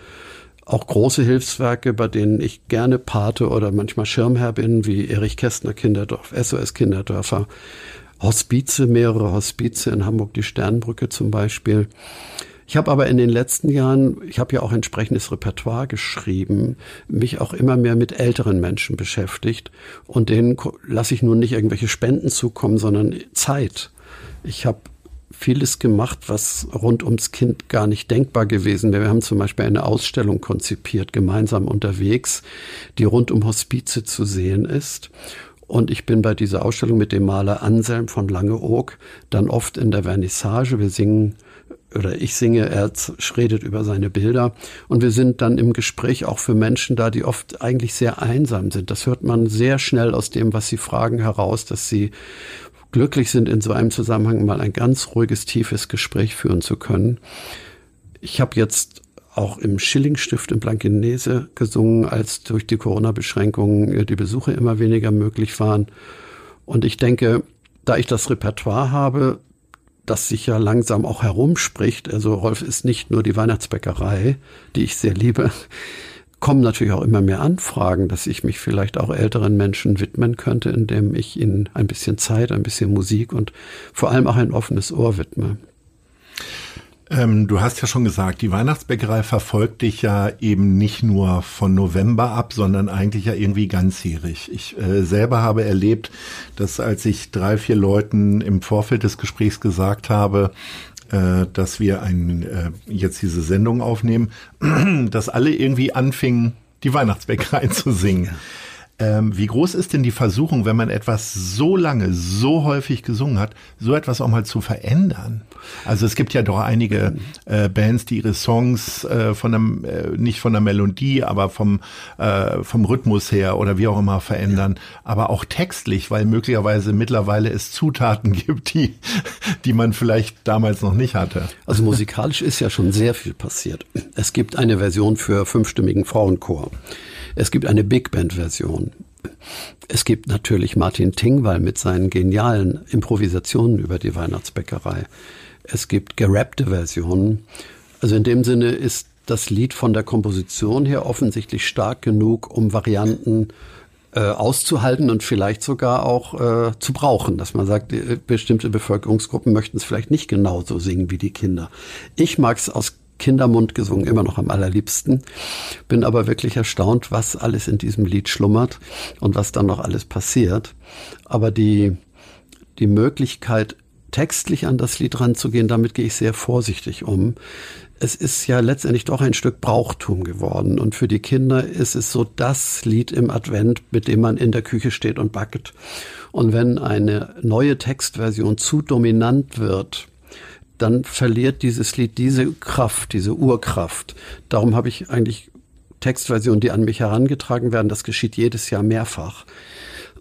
Auch große Hilfswerke, bei denen ich gerne Pate oder manchmal Schirmherr bin, wie Erich Kästner Kinderdorf, SOS Kinderdörfer, Hospize, mehrere Hospize in Hamburg, die Sternbrücke zum Beispiel. Ich habe aber in den letzten Jahren, ich habe ja auch entsprechendes Repertoire geschrieben, mich auch immer mehr mit älteren Menschen beschäftigt und denen lasse ich nun nicht irgendwelche Spenden zukommen, sondern Zeit. Ich habe vieles gemacht, was rund ums Kind gar nicht denkbar gewesen wäre. Wir haben zum Beispiel eine Ausstellung konzipiert, gemeinsam unterwegs, die rund um Hospize zu sehen ist. Und ich bin bei dieser Ausstellung mit dem Maler Anselm von Langeoog dann oft in der Vernissage. Wir singen oder ich singe, er redet über seine Bilder und wir sind dann im Gespräch auch für Menschen da, die oft eigentlich sehr einsam sind. Das hört man sehr schnell aus dem, was sie fragen, heraus, dass sie glücklich sind, in so einem Zusammenhang mal ein ganz ruhiges, tiefes Gespräch führen zu können. Ich habe jetzt auch im Schillingstift in Blankenese gesungen, als durch die Corona-Beschränkungen die Besuche immer weniger möglich waren. Und ich denke, da ich das Repertoire habe, das sich ja langsam auch herumspricht. Also Rolf ist nicht nur die Weihnachtsbäckerei, die ich sehr liebe. Kommen natürlich auch immer mehr Anfragen, dass ich mich vielleicht auch älteren Menschen widmen könnte, indem ich ihnen ein bisschen Zeit, ein bisschen Musik und vor allem auch ein offenes Ohr widme. Ähm, du hast ja schon gesagt, die Weihnachtsbäckerei verfolgt dich ja eben nicht nur von November ab, sondern eigentlich ja irgendwie ganzjährig. Ich äh, selber habe erlebt, dass als ich drei, vier Leuten im Vorfeld des Gesprächs gesagt habe, äh, dass wir ein, äh, jetzt diese Sendung aufnehmen, dass alle irgendwie anfingen, die Weihnachtsbäckerei zu singen. Ähm, wie groß ist denn die Versuchung, wenn man etwas so lange, so häufig gesungen hat, so etwas auch mal zu verändern? Also es gibt ja doch einige äh, Bands, die ihre Songs äh, von einem, äh, nicht von der Melodie, aber vom, äh, vom Rhythmus her oder wie auch immer verändern, aber auch textlich, weil möglicherweise mittlerweile es Zutaten gibt, die, die man vielleicht damals noch nicht hatte. Also musikalisch ist ja schon sehr viel passiert. Es gibt eine Version für fünfstimmigen Frauenchor. Es gibt eine Big Band Version. Es gibt natürlich Martin Tingwall mit seinen genialen Improvisationen über die Weihnachtsbäckerei. Es gibt gerappte Versionen. Also in dem Sinne ist das Lied von der Komposition her offensichtlich stark genug, um Varianten äh, auszuhalten und vielleicht sogar auch äh, zu brauchen, dass man sagt, bestimmte Bevölkerungsgruppen möchten es vielleicht nicht genauso singen wie die Kinder. Ich mag es aus Kindermund gesungen, immer noch am allerliebsten. Bin aber wirklich erstaunt, was alles in diesem Lied schlummert und was dann noch alles passiert. Aber die, die Möglichkeit, textlich an das Lied ranzugehen, damit gehe ich sehr vorsichtig um. Es ist ja letztendlich doch ein Stück Brauchtum geworden. Und für die Kinder ist es so das Lied im Advent, mit dem man in der Küche steht und backt. Und wenn eine neue Textversion zu dominant wird, dann verliert dieses Lied diese Kraft, diese Urkraft. Darum habe ich eigentlich Textversionen, die an mich herangetragen werden. Das geschieht jedes Jahr mehrfach.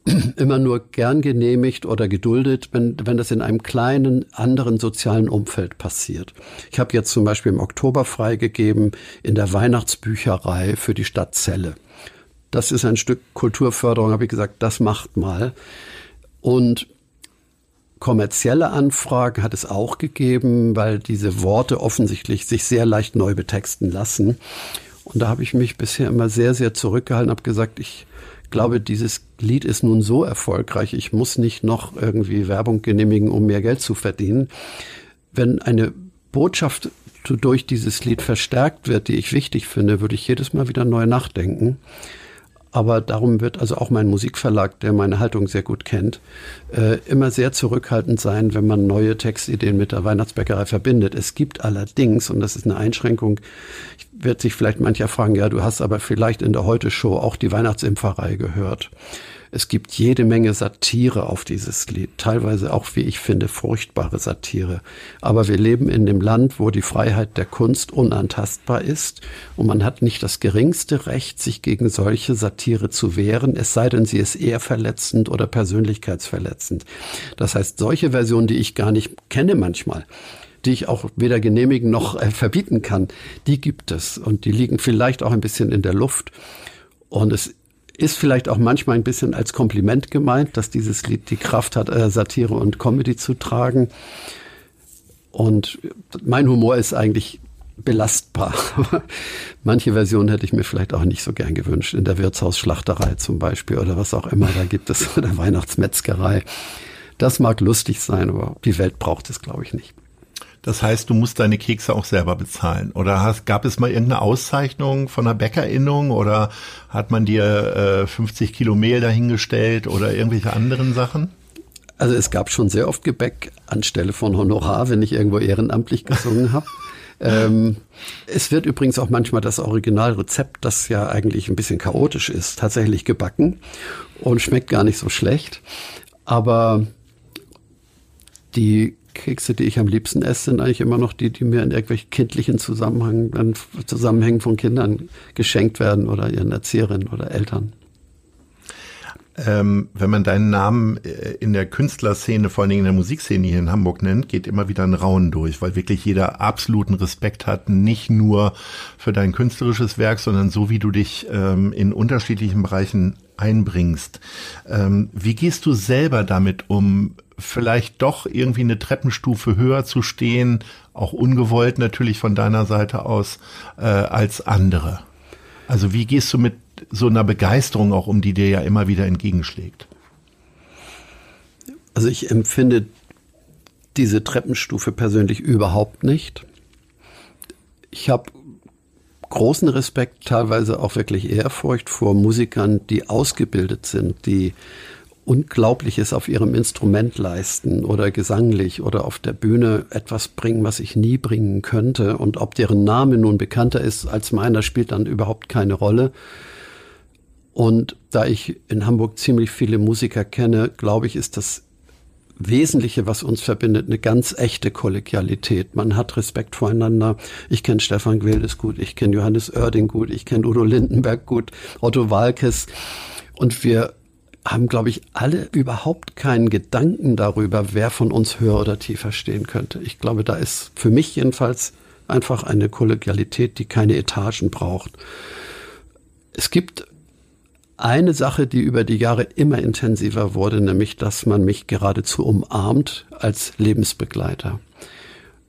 Immer nur gern genehmigt oder geduldet, wenn, wenn das in einem kleinen, anderen sozialen Umfeld passiert. Ich habe jetzt zum Beispiel im Oktober freigegeben in der Weihnachtsbücherei für die Stadt Celle. Das ist ein Stück Kulturförderung, habe ich gesagt, das macht mal. Und Kommerzielle Anfragen hat es auch gegeben, weil diese Worte offensichtlich sich sehr leicht neu betexten lassen. Und da habe ich mich bisher immer sehr, sehr zurückgehalten, habe gesagt, ich glaube, dieses Lied ist nun so erfolgreich, ich muss nicht noch irgendwie Werbung genehmigen, um mehr Geld zu verdienen. Wenn eine Botschaft durch dieses Lied verstärkt wird, die ich wichtig finde, würde ich jedes Mal wieder neu nachdenken. Aber darum wird also auch mein Musikverlag, der meine Haltung sehr gut kennt, äh, immer sehr zurückhaltend sein, wenn man neue Textideen mit der Weihnachtsbäckerei verbindet. Es gibt allerdings, und das ist eine Einschränkung, wird sich vielleicht mancher fragen, ja, du hast aber vielleicht in der Heute-Show auch die Weihnachtsimpferei gehört. Es gibt jede Menge Satire auf dieses Lied, teilweise auch, wie ich finde, furchtbare Satire. Aber wir leben in dem Land, wo die Freiheit der Kunst unantastbar ist und man hat nicht das geringste Recht, sich gegen solche Satire zu wehren, es sei denn, sie ist eher verletzend oder persönlichkeitsverletzend. Das heißt, solche Versionen, die ich gar nicht kenne manchmal, die ich auch weder genehmigen noch äh, verbieten kann, die gibt es. Und die liegen vielleicht auch ein bisschen in der Luft. Und es ist vielleicht auch manchmal ein bisschen als Kompliment gemeint, dass dieses Lied die Kraft hat, äh, Satire und Comedy zu tragen. Und mein Humor ist eigentlich belastbar. Manche Versionen hätte ich mir vielleicht auch nicht so gern gewünscht. In der Wirtshausschlachterei zum Beispiel oder was auch immer da gibt es, oder Weihnachtsmetzgerei. Das mag lustig sein, aber die Welt braucht es, glaube ich, nicht. Das heißt, du musst deine Kekse auch selber bezahlen. Oder hast, gab es mal irgendeine Auszeichnung von einer Bäckerinnung oder hat man dir äh, 50 Kilo Mehl dahingestellt oder irgendwelche anderen Sachen? Also es gab schon sehr oft Gebäck anstelle von Honorar, wenn ich irgendwo ehrenamtlich gesungen habe. ähm, es wird übrigens auch manchmal das Originalrezept, das ja eigentlich ein bisschen chaotisch ist, tatsächlich gebacken und schmeckt gar nicht so schlecht. Aber die Kekse, die ich am liebsten esse, sind eigentlich immer noch die, die mir in irgendwelchen kindlichen Zusammenhängen, Zusammenhängen von Kindern geschenkt werden oder ihren Erzieherinnen oder Eltern. Ähm, wenn man deinen Namen äh, in der Künstlerszene, vor allen Dingen in der Musikszene hier in Hamburg nennt, geht immer wieder ein Raunen durch, weil wirklich jeder absoluten Respekt hat, nicht nur für dein künstlerisches Werk, sondern so wie du dich ähm, in unterschiedlichen Bereichen einbringst. Ähm, wie gehst du selber damit um, vielleicht doch irgendwie eine Treppenstufe höher zu stehen, auch ungewollt natürlich von deiner Seite aus, äh, als andere? Also wie gehst du mit so einer Begeisterung auch um, die dir ja immer wieder entgegenschlägt? Also ich empfinde diese Treppenstufe persönlich überhaupt nicht. Ich habe großen Respekt, teilweise auch wirklich Ehrfurcht vor Musikern, die ausgebildet sind, die Unglaubliches auf ihrem Instrument leisten oder gesanglich oder auf der Bühne etwas bringen, was ich nie bringen könnte. Und ob deren Name nun bekannter ist als meiner, spielt dann überhaupt keine Rolle. Und da ich in Hamburg ziemlich viele Musiker kenne, glaube ich, ist das Wesentliche, was uns verbindet, eine ganz echte Kollegialität. Man hat Respekt voreinander. Ich kenne Stefan Gwildes gut, ich kenne Johannes Oerding gut, ich kenne Udo Lindenberg gut, Otto Walkes. Und wir haben, glaube ich, alle überhaupt keinen Gedanken darüber, wer von uns höher oder tiefer stehen könnte. Ich glaube, da ist für mich jedenfalls einfach eine Kollegialität, die keine Etagen braucht. Es gibt eine Sache, die über die Jahre immer intensiver wurde, nämlich, dass man mich geradezu umarmt als Lebensbegleiter.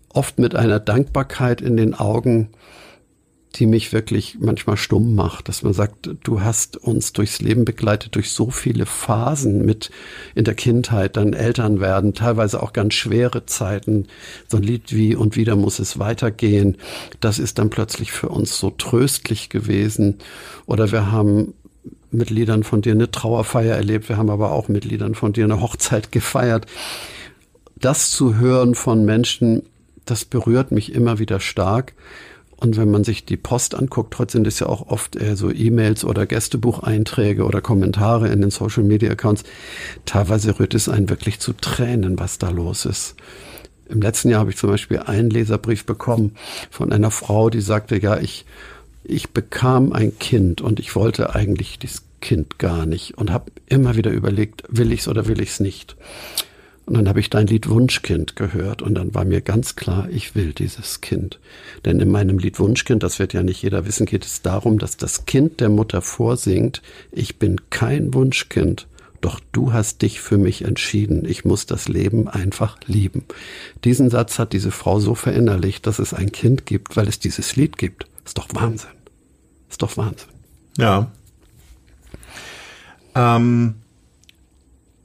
Oft mit einer Dankbarkeit in den Augen, die mich wirklich manchmal stumm macht, dass man sagt, du hast uns durchs Leben begleitet, durch so viele Phasen mit in der Kindheit, dann Eltern werden, teilweise auch ganz schwere Zeiten. So ein Lied wie Und wieder muss es weitergehen. Das ist dann plötzlich für uns so tröstlich gewesen. Oder wir haben mit Liedern von dir eine Trauerfeier erlebt. Wir haben aber auch mit Liedern von dir eine Hochzeit gefeiert. Das zu hören von Menschen, das berührt mich immer wieder stark. Und wenn man sich die Post anguckt, trotzdem ist ja auch oft äh, so E-Mails oder Gästebucheinträge oder Kommentare in den Social Media Accounts. Teilweise rührt es einen wirklich zu Tränen, was da los ist. Im letzten Jahr habe ich zum Beispiel einen Leserbrief bekommen von einer Frau, die sagte, ja, ich, ich bekam ein Kind und ich wollte eigentlich dieses Kind gar nicht und habe immer wieder überlegt, will ich's oder will ich's nicht. Und dann habe ich dein Lied Wunschkind gehört und dann war mir ganz klar, ich will dieses Kind. Denn in meinem Lied Wunschkind, das wird ja nicht jeder wissen, geht es darum, dass das Kind der Mutter vorsingt, ich bin kein Wunschkind, doch du hast dich für mich entschieden. Ich muss das Leben einfach lieben. Diesen Satz hat diese Frau so verinnerlicht, dass es ein Kind gibt, weil es dieses Lied gibt. Ist doch Wahnsinn. Ist doch Wahnsinn. Ja. Ähm,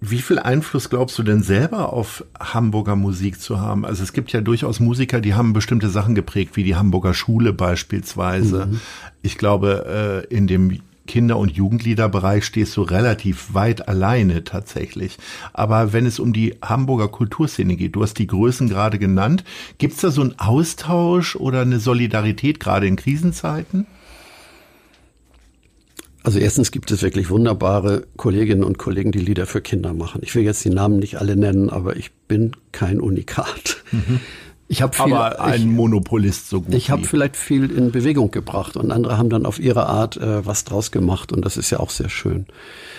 wie viel Einfluss glaubst du denn selber auf Hamburger Musik zu haben? Also es gibt ja durchaus Musiker, die haben bestimmte Sachen geprägt, wie die Hamburger Schule beispielsweise. Mhm. Ich glaube, äh, in dem Kinder- und Jugendliederbereich stehst du relativ weit alleine tatsächlich. Aber wenn es um die Hamburger Kulturszene geht, du hast die Größen gerade genannt, gibt es da so einen Austausch oder eine Solidarität gerade in Krisenzeiten? Also erstens gibt es wirklich wunderbare Kolleginnen und Kollegen, die Lieder für Kinder machen. Ich will jetzt die Namen nicht alle nennen, aber ich bin kein Unikat. Mhm. Ich habe aber ein ich, Monopolist so gut. Ich habe vielleicht viel in Bewegung gebracht und andere haben dann auf ihre Art äh, was draus gemacht und das ist ja auch sehr schön.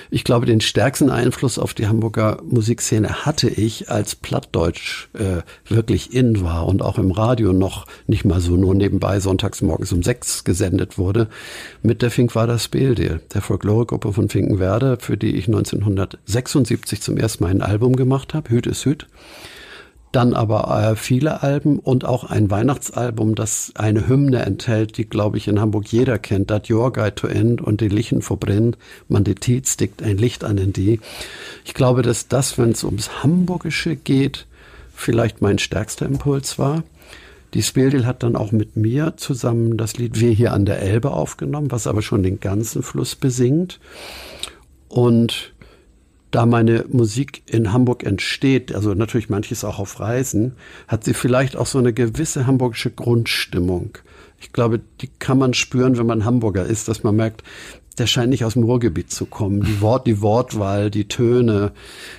Ich glaube, den stärksten Einfluss auf die Hamburger Musikszene hatte ich, als Plattdeutsch äh, wirklich in war und auch im Radio noch nicht mal so nur nebenbei sonntags morgens um sechs gesendet wurde, mit der Finkwader Speeldeal, der Folkloregruppe von Finkenwerder, für die ich 1976 zum ersten Mal ein Album gemacht habe, Hüt ist Hüt dann aber äh, viele Alben und auch ein Weihnachtsalbum, das eine Hymne enthält, die, glaube ich, in Hamburg jeder kennt. Dat Jorgei to End und die Lichen verbrennt, man die Tiet stickt ein Licht an in die. Ich glaube, dass das, wenn es ums Hamburgische geht, vielleicht mein stärkster Impuls war. Die Spieldil hat dann auch mit mir zusammen das Lied Wir hier an der Elbe aufgenommen, was aber schon den ganzen Fluss besingt. Und da meine Musik in Hamburg entsteht, also natürlich manches auch auf Reisen, hat sie vielleicht auch so eine gewisse hamburgische Grundstimmung. Ich glaube, die kann man spüren, wenn man Hamburger ist, dass man merkt, der scheint nicht aus dem Ruhrgebiet zu kommen. Die Wort, die Wortwahl, die Töne,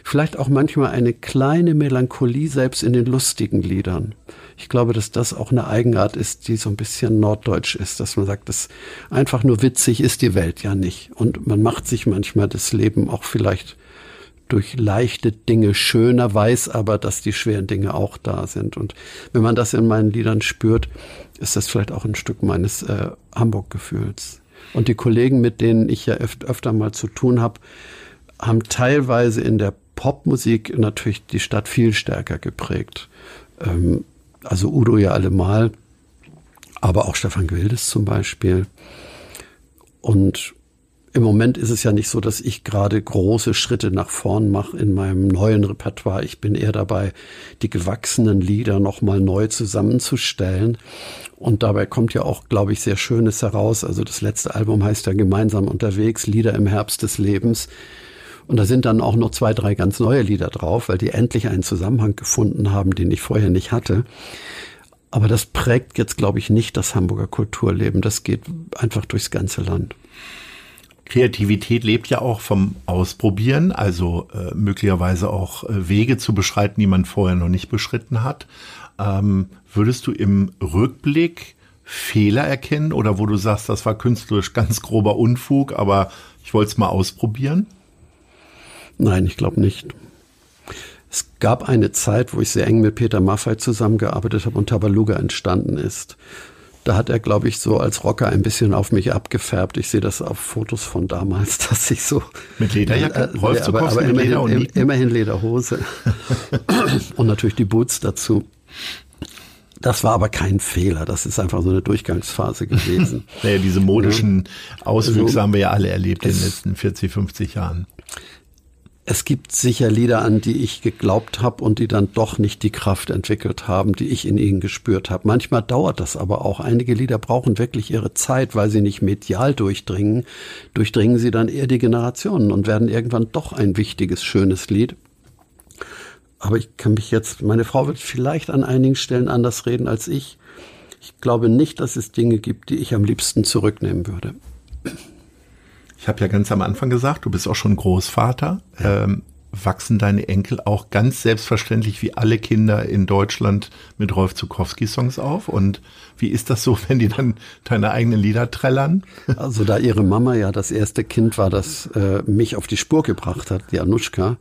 vielleicht auch manchmal eine kleine Melancholie selbst in den lustigen Liedern. Ich glaube, dass das auch eine Eigenart ist, die so ein bisschen norddeutsch ist, dass man sagt, dass einfach nur witzig ist die Welt ja nicht. Und man macht sich manchmal das Leben auch vielleicht durch leichte Dinge schöner, weiß aber, dass die schweren Dinge auch da sind. Und wenn man das in meinen Liedern spürt, ist das vielleicht auch ein Stück meines äh, Hamburg-Gefühls. Und die Kollegen, mit denen ich ja öf öfter mal zu tun habe, haben teilweise in der Popmusik natürlich die Stadt viel stärker geprägt. Ähm, also Udo ja allemal, aber auch Stefan Gwildes zum Beispiel. Und im Moment ist es ja nicht so, dass ich gerade große Schritte nach vorn mache in meinem neuen Repertoire. Ich bin eher dabei, die gewachsenen Lieder nochmal neu zusammenzustellen. Und dabei kommt ja auch, glaube ich, sehr Schönes heraus. Also das letzte Album heißt ja Gemeinsam unterwegs, Lieder im Herbst des Lebens. Und da sind dann auch noch zwei, drei ganz neue Lieder drauf, weil die endlich einen Zusammenhang gefunden haben, den ich vorher nicht hatte. Aber das prägt jetzt, glaube ich, nicht das Hamburger Kulturleben. Das geht einfach durchs ganze Land. Kreativität lebt ja auch vom Ausprobieren, also äh, möglicherweise auch äh, Wege zu beschreiten, die man vorher noch nicht beschritten hat. Ähm, würdest du im Rückblick Fehler erkennen oder wo du sagst, das war künstlerisch ganz grober Unfug, aber ich wollte es mal ausprobieren? Nein, ich glaube nicht. Es gab eine Zeit, wo ich sehr eng mit Peter Maffei zusammengearbeitet habe und Tabaluga entstanden ist. Da hat er, glaube ich, so als Rocker ein bisschen auf mich abgefärbt. Ich sehe das auf Fotos von damals, dass ich so mit Lederjacke, äh, Rolf aber, aber immerhin, Leder und immerhin Lederhose und natürlich die Boots dazu. Das war aber kein Fehler. Das ist einfach so eine Durchgangsphase gewesen. naja, diese modischen Auswüchse also, haben wir ja alle erlebt in den letzten 40, 50 Jahren. Es gibt sicher Lieder, an die ich geglaubt habe und die dann doch nicht die Kraft entwickelt haben, die ich in ihnen gespürt habe. Manchmal dauert das aber auch. Einige Lieder brauchen wirklich ihre Zeit, weil sie nicht medial durchdringen. Durchdringen sie dann eher die Generationen und werden irgendwann doch ein wichtiges, schönes Lied. Aber ich kann mich jetzt, meine Frau wird vielleicht an einigen Stellen anders reden als ich. Ich glaube nicht, dass es Dinge gibt, die ich am liebsten zurücknehmen würde. Ich habe ja ganz am Anfang gesagt, du bist auch schon Großvater. Ja. Ähm, wachsen deine Enkel auch ganz selbstverständlich wie alle Kinder in Deutschland mit Rolf Zukowski-Songs auf? Und wie ist das so, wenn die dann deine eigenen Lieder trällern? Also da ihre Mama ja das erste Kind war, das äh, mich auf die Spur gebracht hat, die Anushka,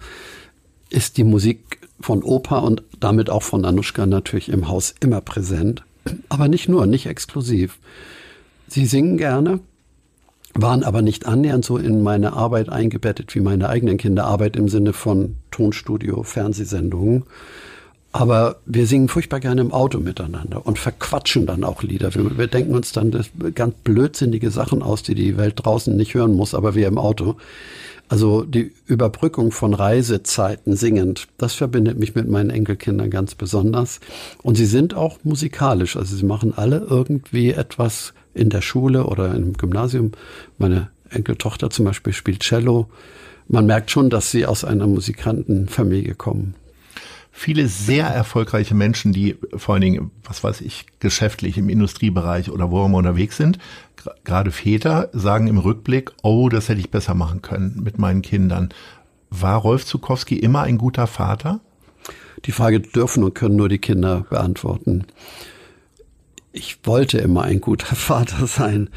ist die Musik von Opa und damit auch von Anushka natürlich im Haus immer präsent. Aber nicht nur, nicht exklusiv. Sie singen gerne, waren aber nicht annähernd so in meine Arbeit eingebettet wie meine eigenen Kinderarbeit im Sinne von Tonstudio, Fernsehsendungen. Aber wir singen furchtbar gerne im Auto miteinander und verquatschen dann auch Lieder. Wir, wir denken uns dann ganz blödsinnige Sachen aus, die die Welt draußen nicht hören muss, aber wir im Auto. Also die Überbrückung von Reisezeiten singend, das verbindet mich mit meinen Enkelkindern ganz besonders. Und sie sind auch musikalisch, also sie machen alle irgendwie etwas in der Schule oder im Gymnasium. Meine Enkeltochter zum Beispiel spielt Cello. Man merkt schon, dass sie aus einer Musikantenfamilie kommen. Viele sehr erfolgreiche Menschen, die vor allen Dingen, was weiß ich, geschäftlich im Industriebereich oder wo immer unterwegs sind, gerade Väter sagen im Rückblick, oh, das hätte ich besser machen können mit meinen Kindern. War Rolf Zukowski immer ein guter Vater? Die Frage dürfen und können nur die Kinder beantworten. Ich wollte immer ein guter Vater sein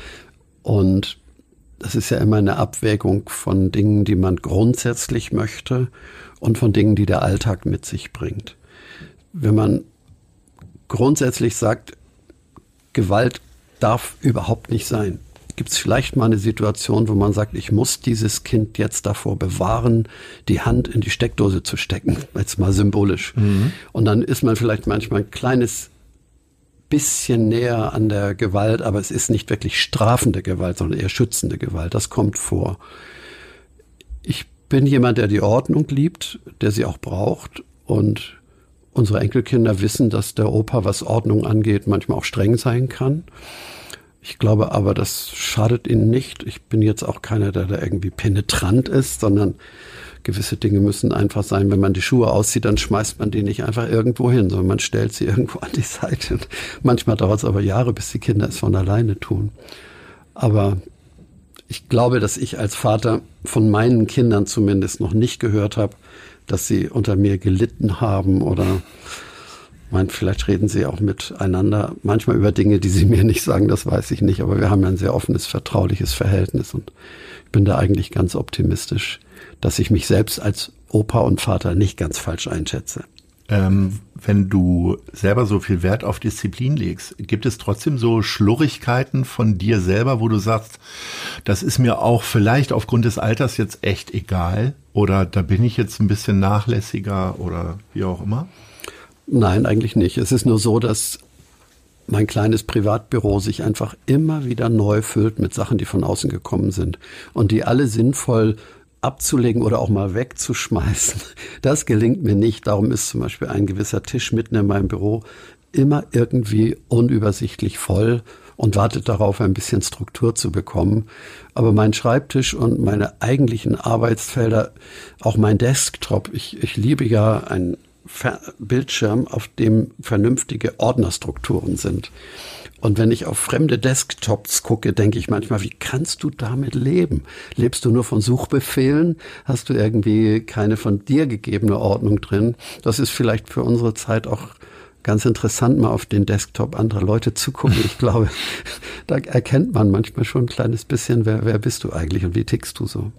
und das ist ja immer eine Abwägung von Dingen, die man grundsätzlich möchte und von Dingen, die der Alltag mit sich bringt. Wenn man grundsätzlich sagt, Gewalt darf überhaupt nicht sein, gibt es vielleicht mal eine Situation, wo man sagt, ich muss dieses Kind jetzt davor bewahren, die Hand in die Steckdose zu stecken, jetzt mal symbolisch. Mhm. Und dann ist man vielleicht manchmal ein kleines bisschen näher an der Gewalt, aber es ist nicht wirklich strafende Gewalt, sondern eher schützende Gewalt. Das kommt vor. Ich bin jemand, der die Ordnung liebt, der sie auch braucht und unsere Enkelkinder wissen, dass der Opa, was Ordnung angeht, manchmal auch streng sein kann. Ich glaube aber, das schadet ihnen nicht. Ich bin jetzt auch keiner, der da irgendwie penetrant ist, sondern gewisse Dinge müssen einfach sein. Wenn man die Schuhe auszieht, dann schmeißt man die nicht einfach irgendwo hin, sondern man stellt sie irgendwo an die Seite. Manchmal dauert es aber Jahre, bis die Kinder es von alleine tun. Aber ich glaube, dass ich als Vater von meinen Kindern zumindest noch nicht gehört habe, dass sie unter mir gelitten haben oder mein, vielleicht reden sie auch miteinander, manchmal über Dinge, die sie mir nicht sagen, das weiß ich nicht, aber wir haben ja ein sehr offenes, vertrauliches Verhältnis und ich bin da eigentlich ganz optimistisch, dass ich mich selbst als Opa und Vater nicht ganz falsch einschätze. Ähm, wenn du selber so viel Wert auf Disziplin legst, gibt es trotzdem so Schlurrigkeiten von dir selber, wo du sagst, das ist mir auch vielleicht aufgrund des Alters jetzt echt egal oder da bin ich jetzt ein bisschen nachlässiger oder wie auch immer? Nein, eigentlich nicht. Es ist nur so, dass mein kleines Privatbüro sich einfach immer wieder neu füllt mit Sachen, die von außen gekommen sind und die alle sinnvoll abzulegen oder auch mal wegzuschmeißen. Das gelingt mir nicht. Darum ist zum Beispiel ein gewisser Tisch mitten in meinem Büro immer irgendwie unübersichtlich voll und wartet darauf, ein bisschen Struktur zu bekommen. Aber mein Schreibtisch und meine eigentlichen Arbeitsfelder, auch mein Desktop, ich, ich liebe ja ein Bildschirm, auf dem vernünftige Ordnerstrukturen sind. Und wenn ich auf fremde Desktops gucke, denke ich manchmal, wie kannst du damit leben? Lebst du nur von Suchbefehlen? Hast du irgendwie keine von dir gegebene Ordnung drin? Das ist vielleicht für unsere Zeit auch ganz interessant, mal auf den Desktop anderer Leute zu gucken. Ich glaube, da erkennt man manchmal schon ein kleines bisschen, wer, wer bist du eigentlich und wie tickst du so?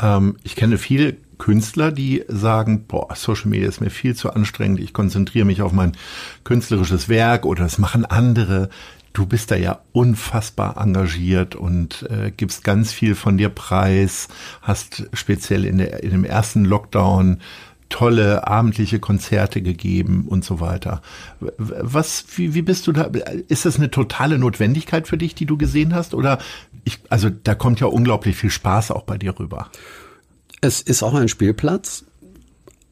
Ähm, ich kenne viele Künstler, die sagen, boah, Social Media ist mir viel zu anstrengend, ich konzentriere mich auf mein künstlerisches Werk oder das machen andere. Du bist da ja unfassbar engagiert und äh, gibst ganz viel von dir preis, hast speziell in, der, in dem ersten Lockdown tolle abendliche Konzerte gegeben und so weiter. Was, wie, wie bist du da? Ist das eine totale Notwendigkeit für dich, die du gesehen hast? Oder ich, also da kommt ja unglaublich viel Spaß auch bei dir rüber. Es ist auch ein Spielplatz,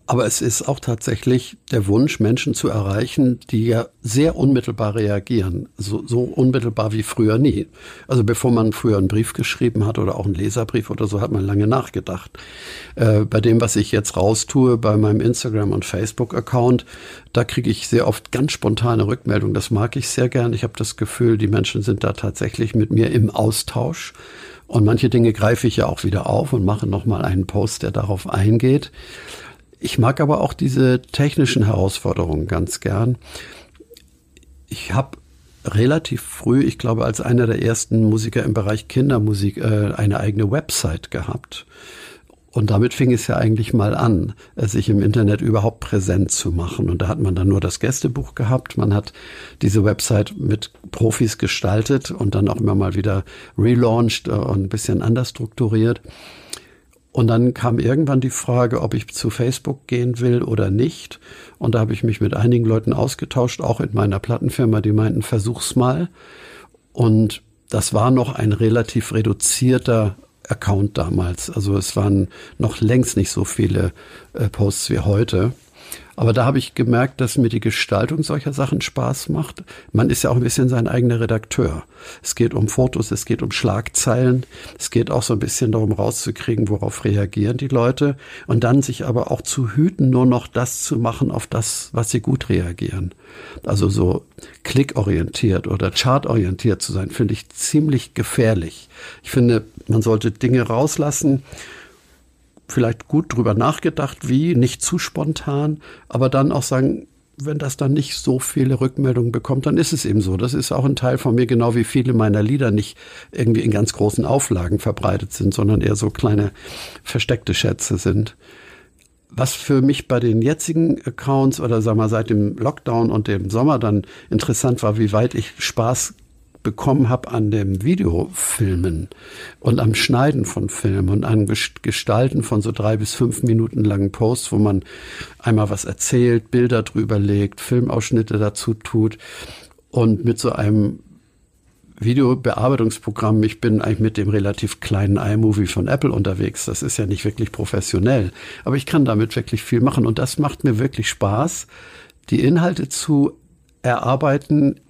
aber es ist auch tatsächlich der Wunsch, Menschen zu erreichen, die ja sehr unmittelbar reagieren. So, so unmittelbar wie früher nie. Also bevor man früher einen Brief geschrieben hat oder auch einen Leserbrief oder so, hat man lange nachgedacht. Äh, bei dem, was ich jetzt raustue, bei meinem Instagram- und Facebook-Account, da kriege ich sehr oft ganz spontane Rückmeldungen. Das mag ich sehr gern. Ich habe das Gefühl, die Menschen sind da tatsächlich mit mir im Austausch. Und manche Dinge greife ich ja auch wieder auf und mache nochmal einen Post, der darauf eingeht. Ich mag aber auch diese technischen Herausforderungen ganz gern. Ich habe relativ früh, ich glaube als einer der ersten Musiker im Bereich Kindermusik, äh, eine eigene Website gehabt. Und damit fing es ja eigentlich mal an, sich im Internet überhaupt präsent zu machen. Und da hat man dann nur das Gästebuch gehabt. Man hat diese Website mit Profis gestaltet und dann auch immer mal wieder relaunched und ein bisschen anders strukturiert. Und dann kam irgendwann die Frage, ob ich zu Facebook gehen will oder nicht. Und da habe ich mich mit einigen Leuten ausgetauscht, auch in meiner Plattenfirma, die meinten, versuch's mal. Und das war noch ein relativ reduzierter Account damals. Also es waren noch längst nicht so viele äh, Posts wie heute. Aber da habe ich gemerkt, dass mir die Gestaltung solcher Sachen Spaß macht. Man ist ja auch ein bisschen sein eigener Redakteur. Es geht um Fotos, es geht um Schlagzeilen, es geht auch so ein bisschen darum rauszukriegen, worauf reagieren die Leute und dann sich aber auch zu hüten, nur noch das zu machen, auf das, was sie gut reagieren. Also so klickorientiert oder chartorientiert zu sein, finde ich ziemlich gefährlich. Ich finde, man sollte Dinge rauslassen, vielleicht gut drüber nachgedacht, wie, nicht zu spontan, aber dann auch sagen, wenn das dann nicht so viele Rückmeldungen bekommt, dann ist es eben so. Das ist auch ein Teil von mir, genau wie viele meiner Lieder nicht irgendwie in ganz großen Auflagen verbreitet sind, sondern eher so kleine versteckte Schätze sind. Was für mich bei den jetzigen Accounts oder sagen wir seit dem Lockdown und dem Sommer dann interessant war, wie weit ich Spaß bekommen habe an dem Videofilmen und am Schneiden von Filmen und am Gestalten von so drei bis fünf Minuten langen Posts, wo man einmal was erzählt, Bilder drüber legt, Filmausschnitte dazu tut und mit so einem Videobearbeitungsprogramm, ich bin eigentlich mit dem relativ kleinen iMovie von Apple unterwegs. Das ist ja nicht wirklich professionell, aber ich kann damit wirklich viel machen und das macht mir wirklich Spaß, die Inhalte zu erarbeiten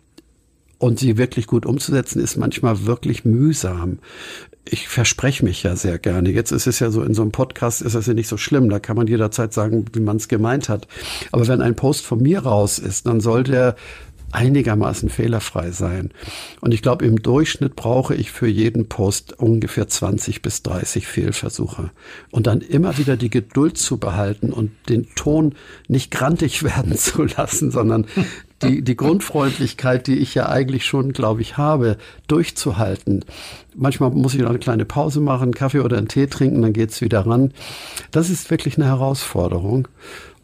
und sie wirklich gut umzusetzen, ist manchmal wirklich mühsam. Ich verspreche mich ja sehr gerne. Jetzt ist es ja so, in so einem Podcast ist das ja nicht so schlimm. Da kann man jederzeit sagen, wie man es gemeint hat. Aber wenn ein Post von mir raus ist, dann soll der einigermaßen fehlerfrei sein. Und ich glaube, im Durchschnitt brauche ich für jeden Post ungefähr 20 bis 30 Fehlversuche. Und dann immer wieder die Geduld zu behalten und den Ton nicht grantig werden zu lassen, sondern die, die Grundfreundlichkeit, die ich ja eigentlich schon, glaube ich, habe, durchzuhalten. Manchmal muss ich noch eine kleine Pause machen, einen Kaffee oder einen Tee trinken, dann geht's wieder ran. Das ist wirklich eine Herausforderung.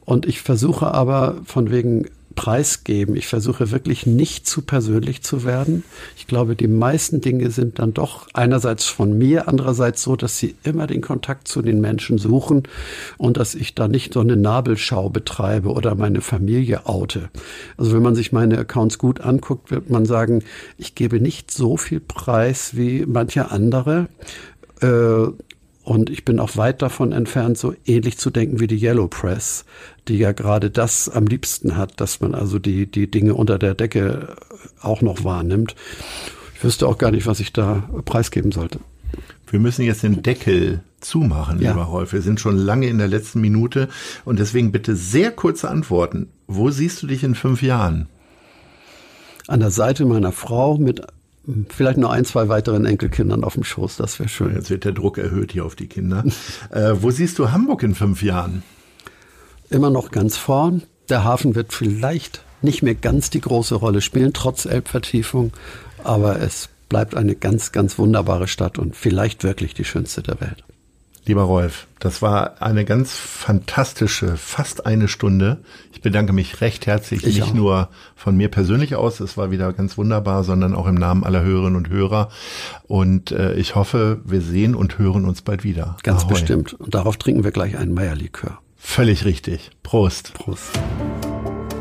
Und ich versuche aber von wegen preisgeben. Ich versuche wirklich nicht zu persönlich zu werden. Ich glaube, die meisten Dinge sind dann doch einerseits von mir, andererseits so, dass sie immer den Kontakt zu den Menschen suchen und dass ich da nicht so eine Nabelschau betreibe oder meine Familie oute. Also wenn man sich meine Accounts gut anguckt, wird man sagen, ich gebe nicht so viel Preis wie manche andere. Äh, und ich bin auch weit davon entfernt, so ähnlich zu denken wie die Yellow Press, die ja gerade das am liebsten hat, dass man also die, die Dinge unter der Decke auch noch wahrnimmt. Ich wüsste auch gar nicht, was ich da preisgeben sollte. Wir müssen jetzt den Deckel zumachen, ja. lieber Rolf. Wir sind schon lange in der letzten Minute und deswegen bitte sehr kurze Antworten. Wo siehst du dich in fünf Jahren? An der Seite meiner Frau mit vielleicht noch ein, zwei weiteren Enkelkindern auf dem Schoß, das wäre schön. Jetzt wird der Druck erhöht hier auf die Kinder. äh, wo siehst du Hamburg in fünf Jahren? Immer noch ganz vorn. Der Hafen wird vielleicht nicht mehr ganz die große Rolle spielen, trotz Elbvertiefung, aber es bleibt eine ganz, ganz wunderbare Stadt und vielleicht wirklich die schönste der Welt. Lieber Rolf, das war eine ganz fantastische, fast eine Stunde. Ich bedanke mich recht herzlich, ich nicht auch. nur von mir persönlich aus, es war wieder ganz wunderbar, sondern auch im Namen aller Hörerinnen und Hörer. Und äh, ich hoffe, wir sehen und hören uns bald wieder. Ganz Ahoi. bestimmt. Und darauf trinken wir gleich einen Meierlikör. Völlig richtig. Prost. Prost.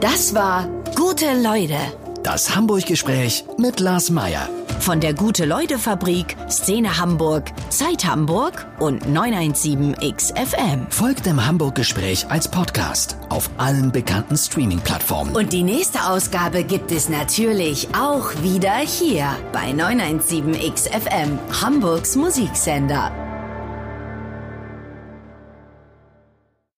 Das war Gute Leute. Das Hamburg-Gespräch mit Lars Meier. Von der Gute-Leute-Fabrik, Szene Hamburg, Zeit Hamburg und 917XFM. Folgt dem Hamburg-Gespräch als Podcast auf allen bekannten Streaming-Plattformen. Und die nächste Ausgabe gibt es natürlich auch wieder hier bei 917XFM, Hamburgs Musiksender.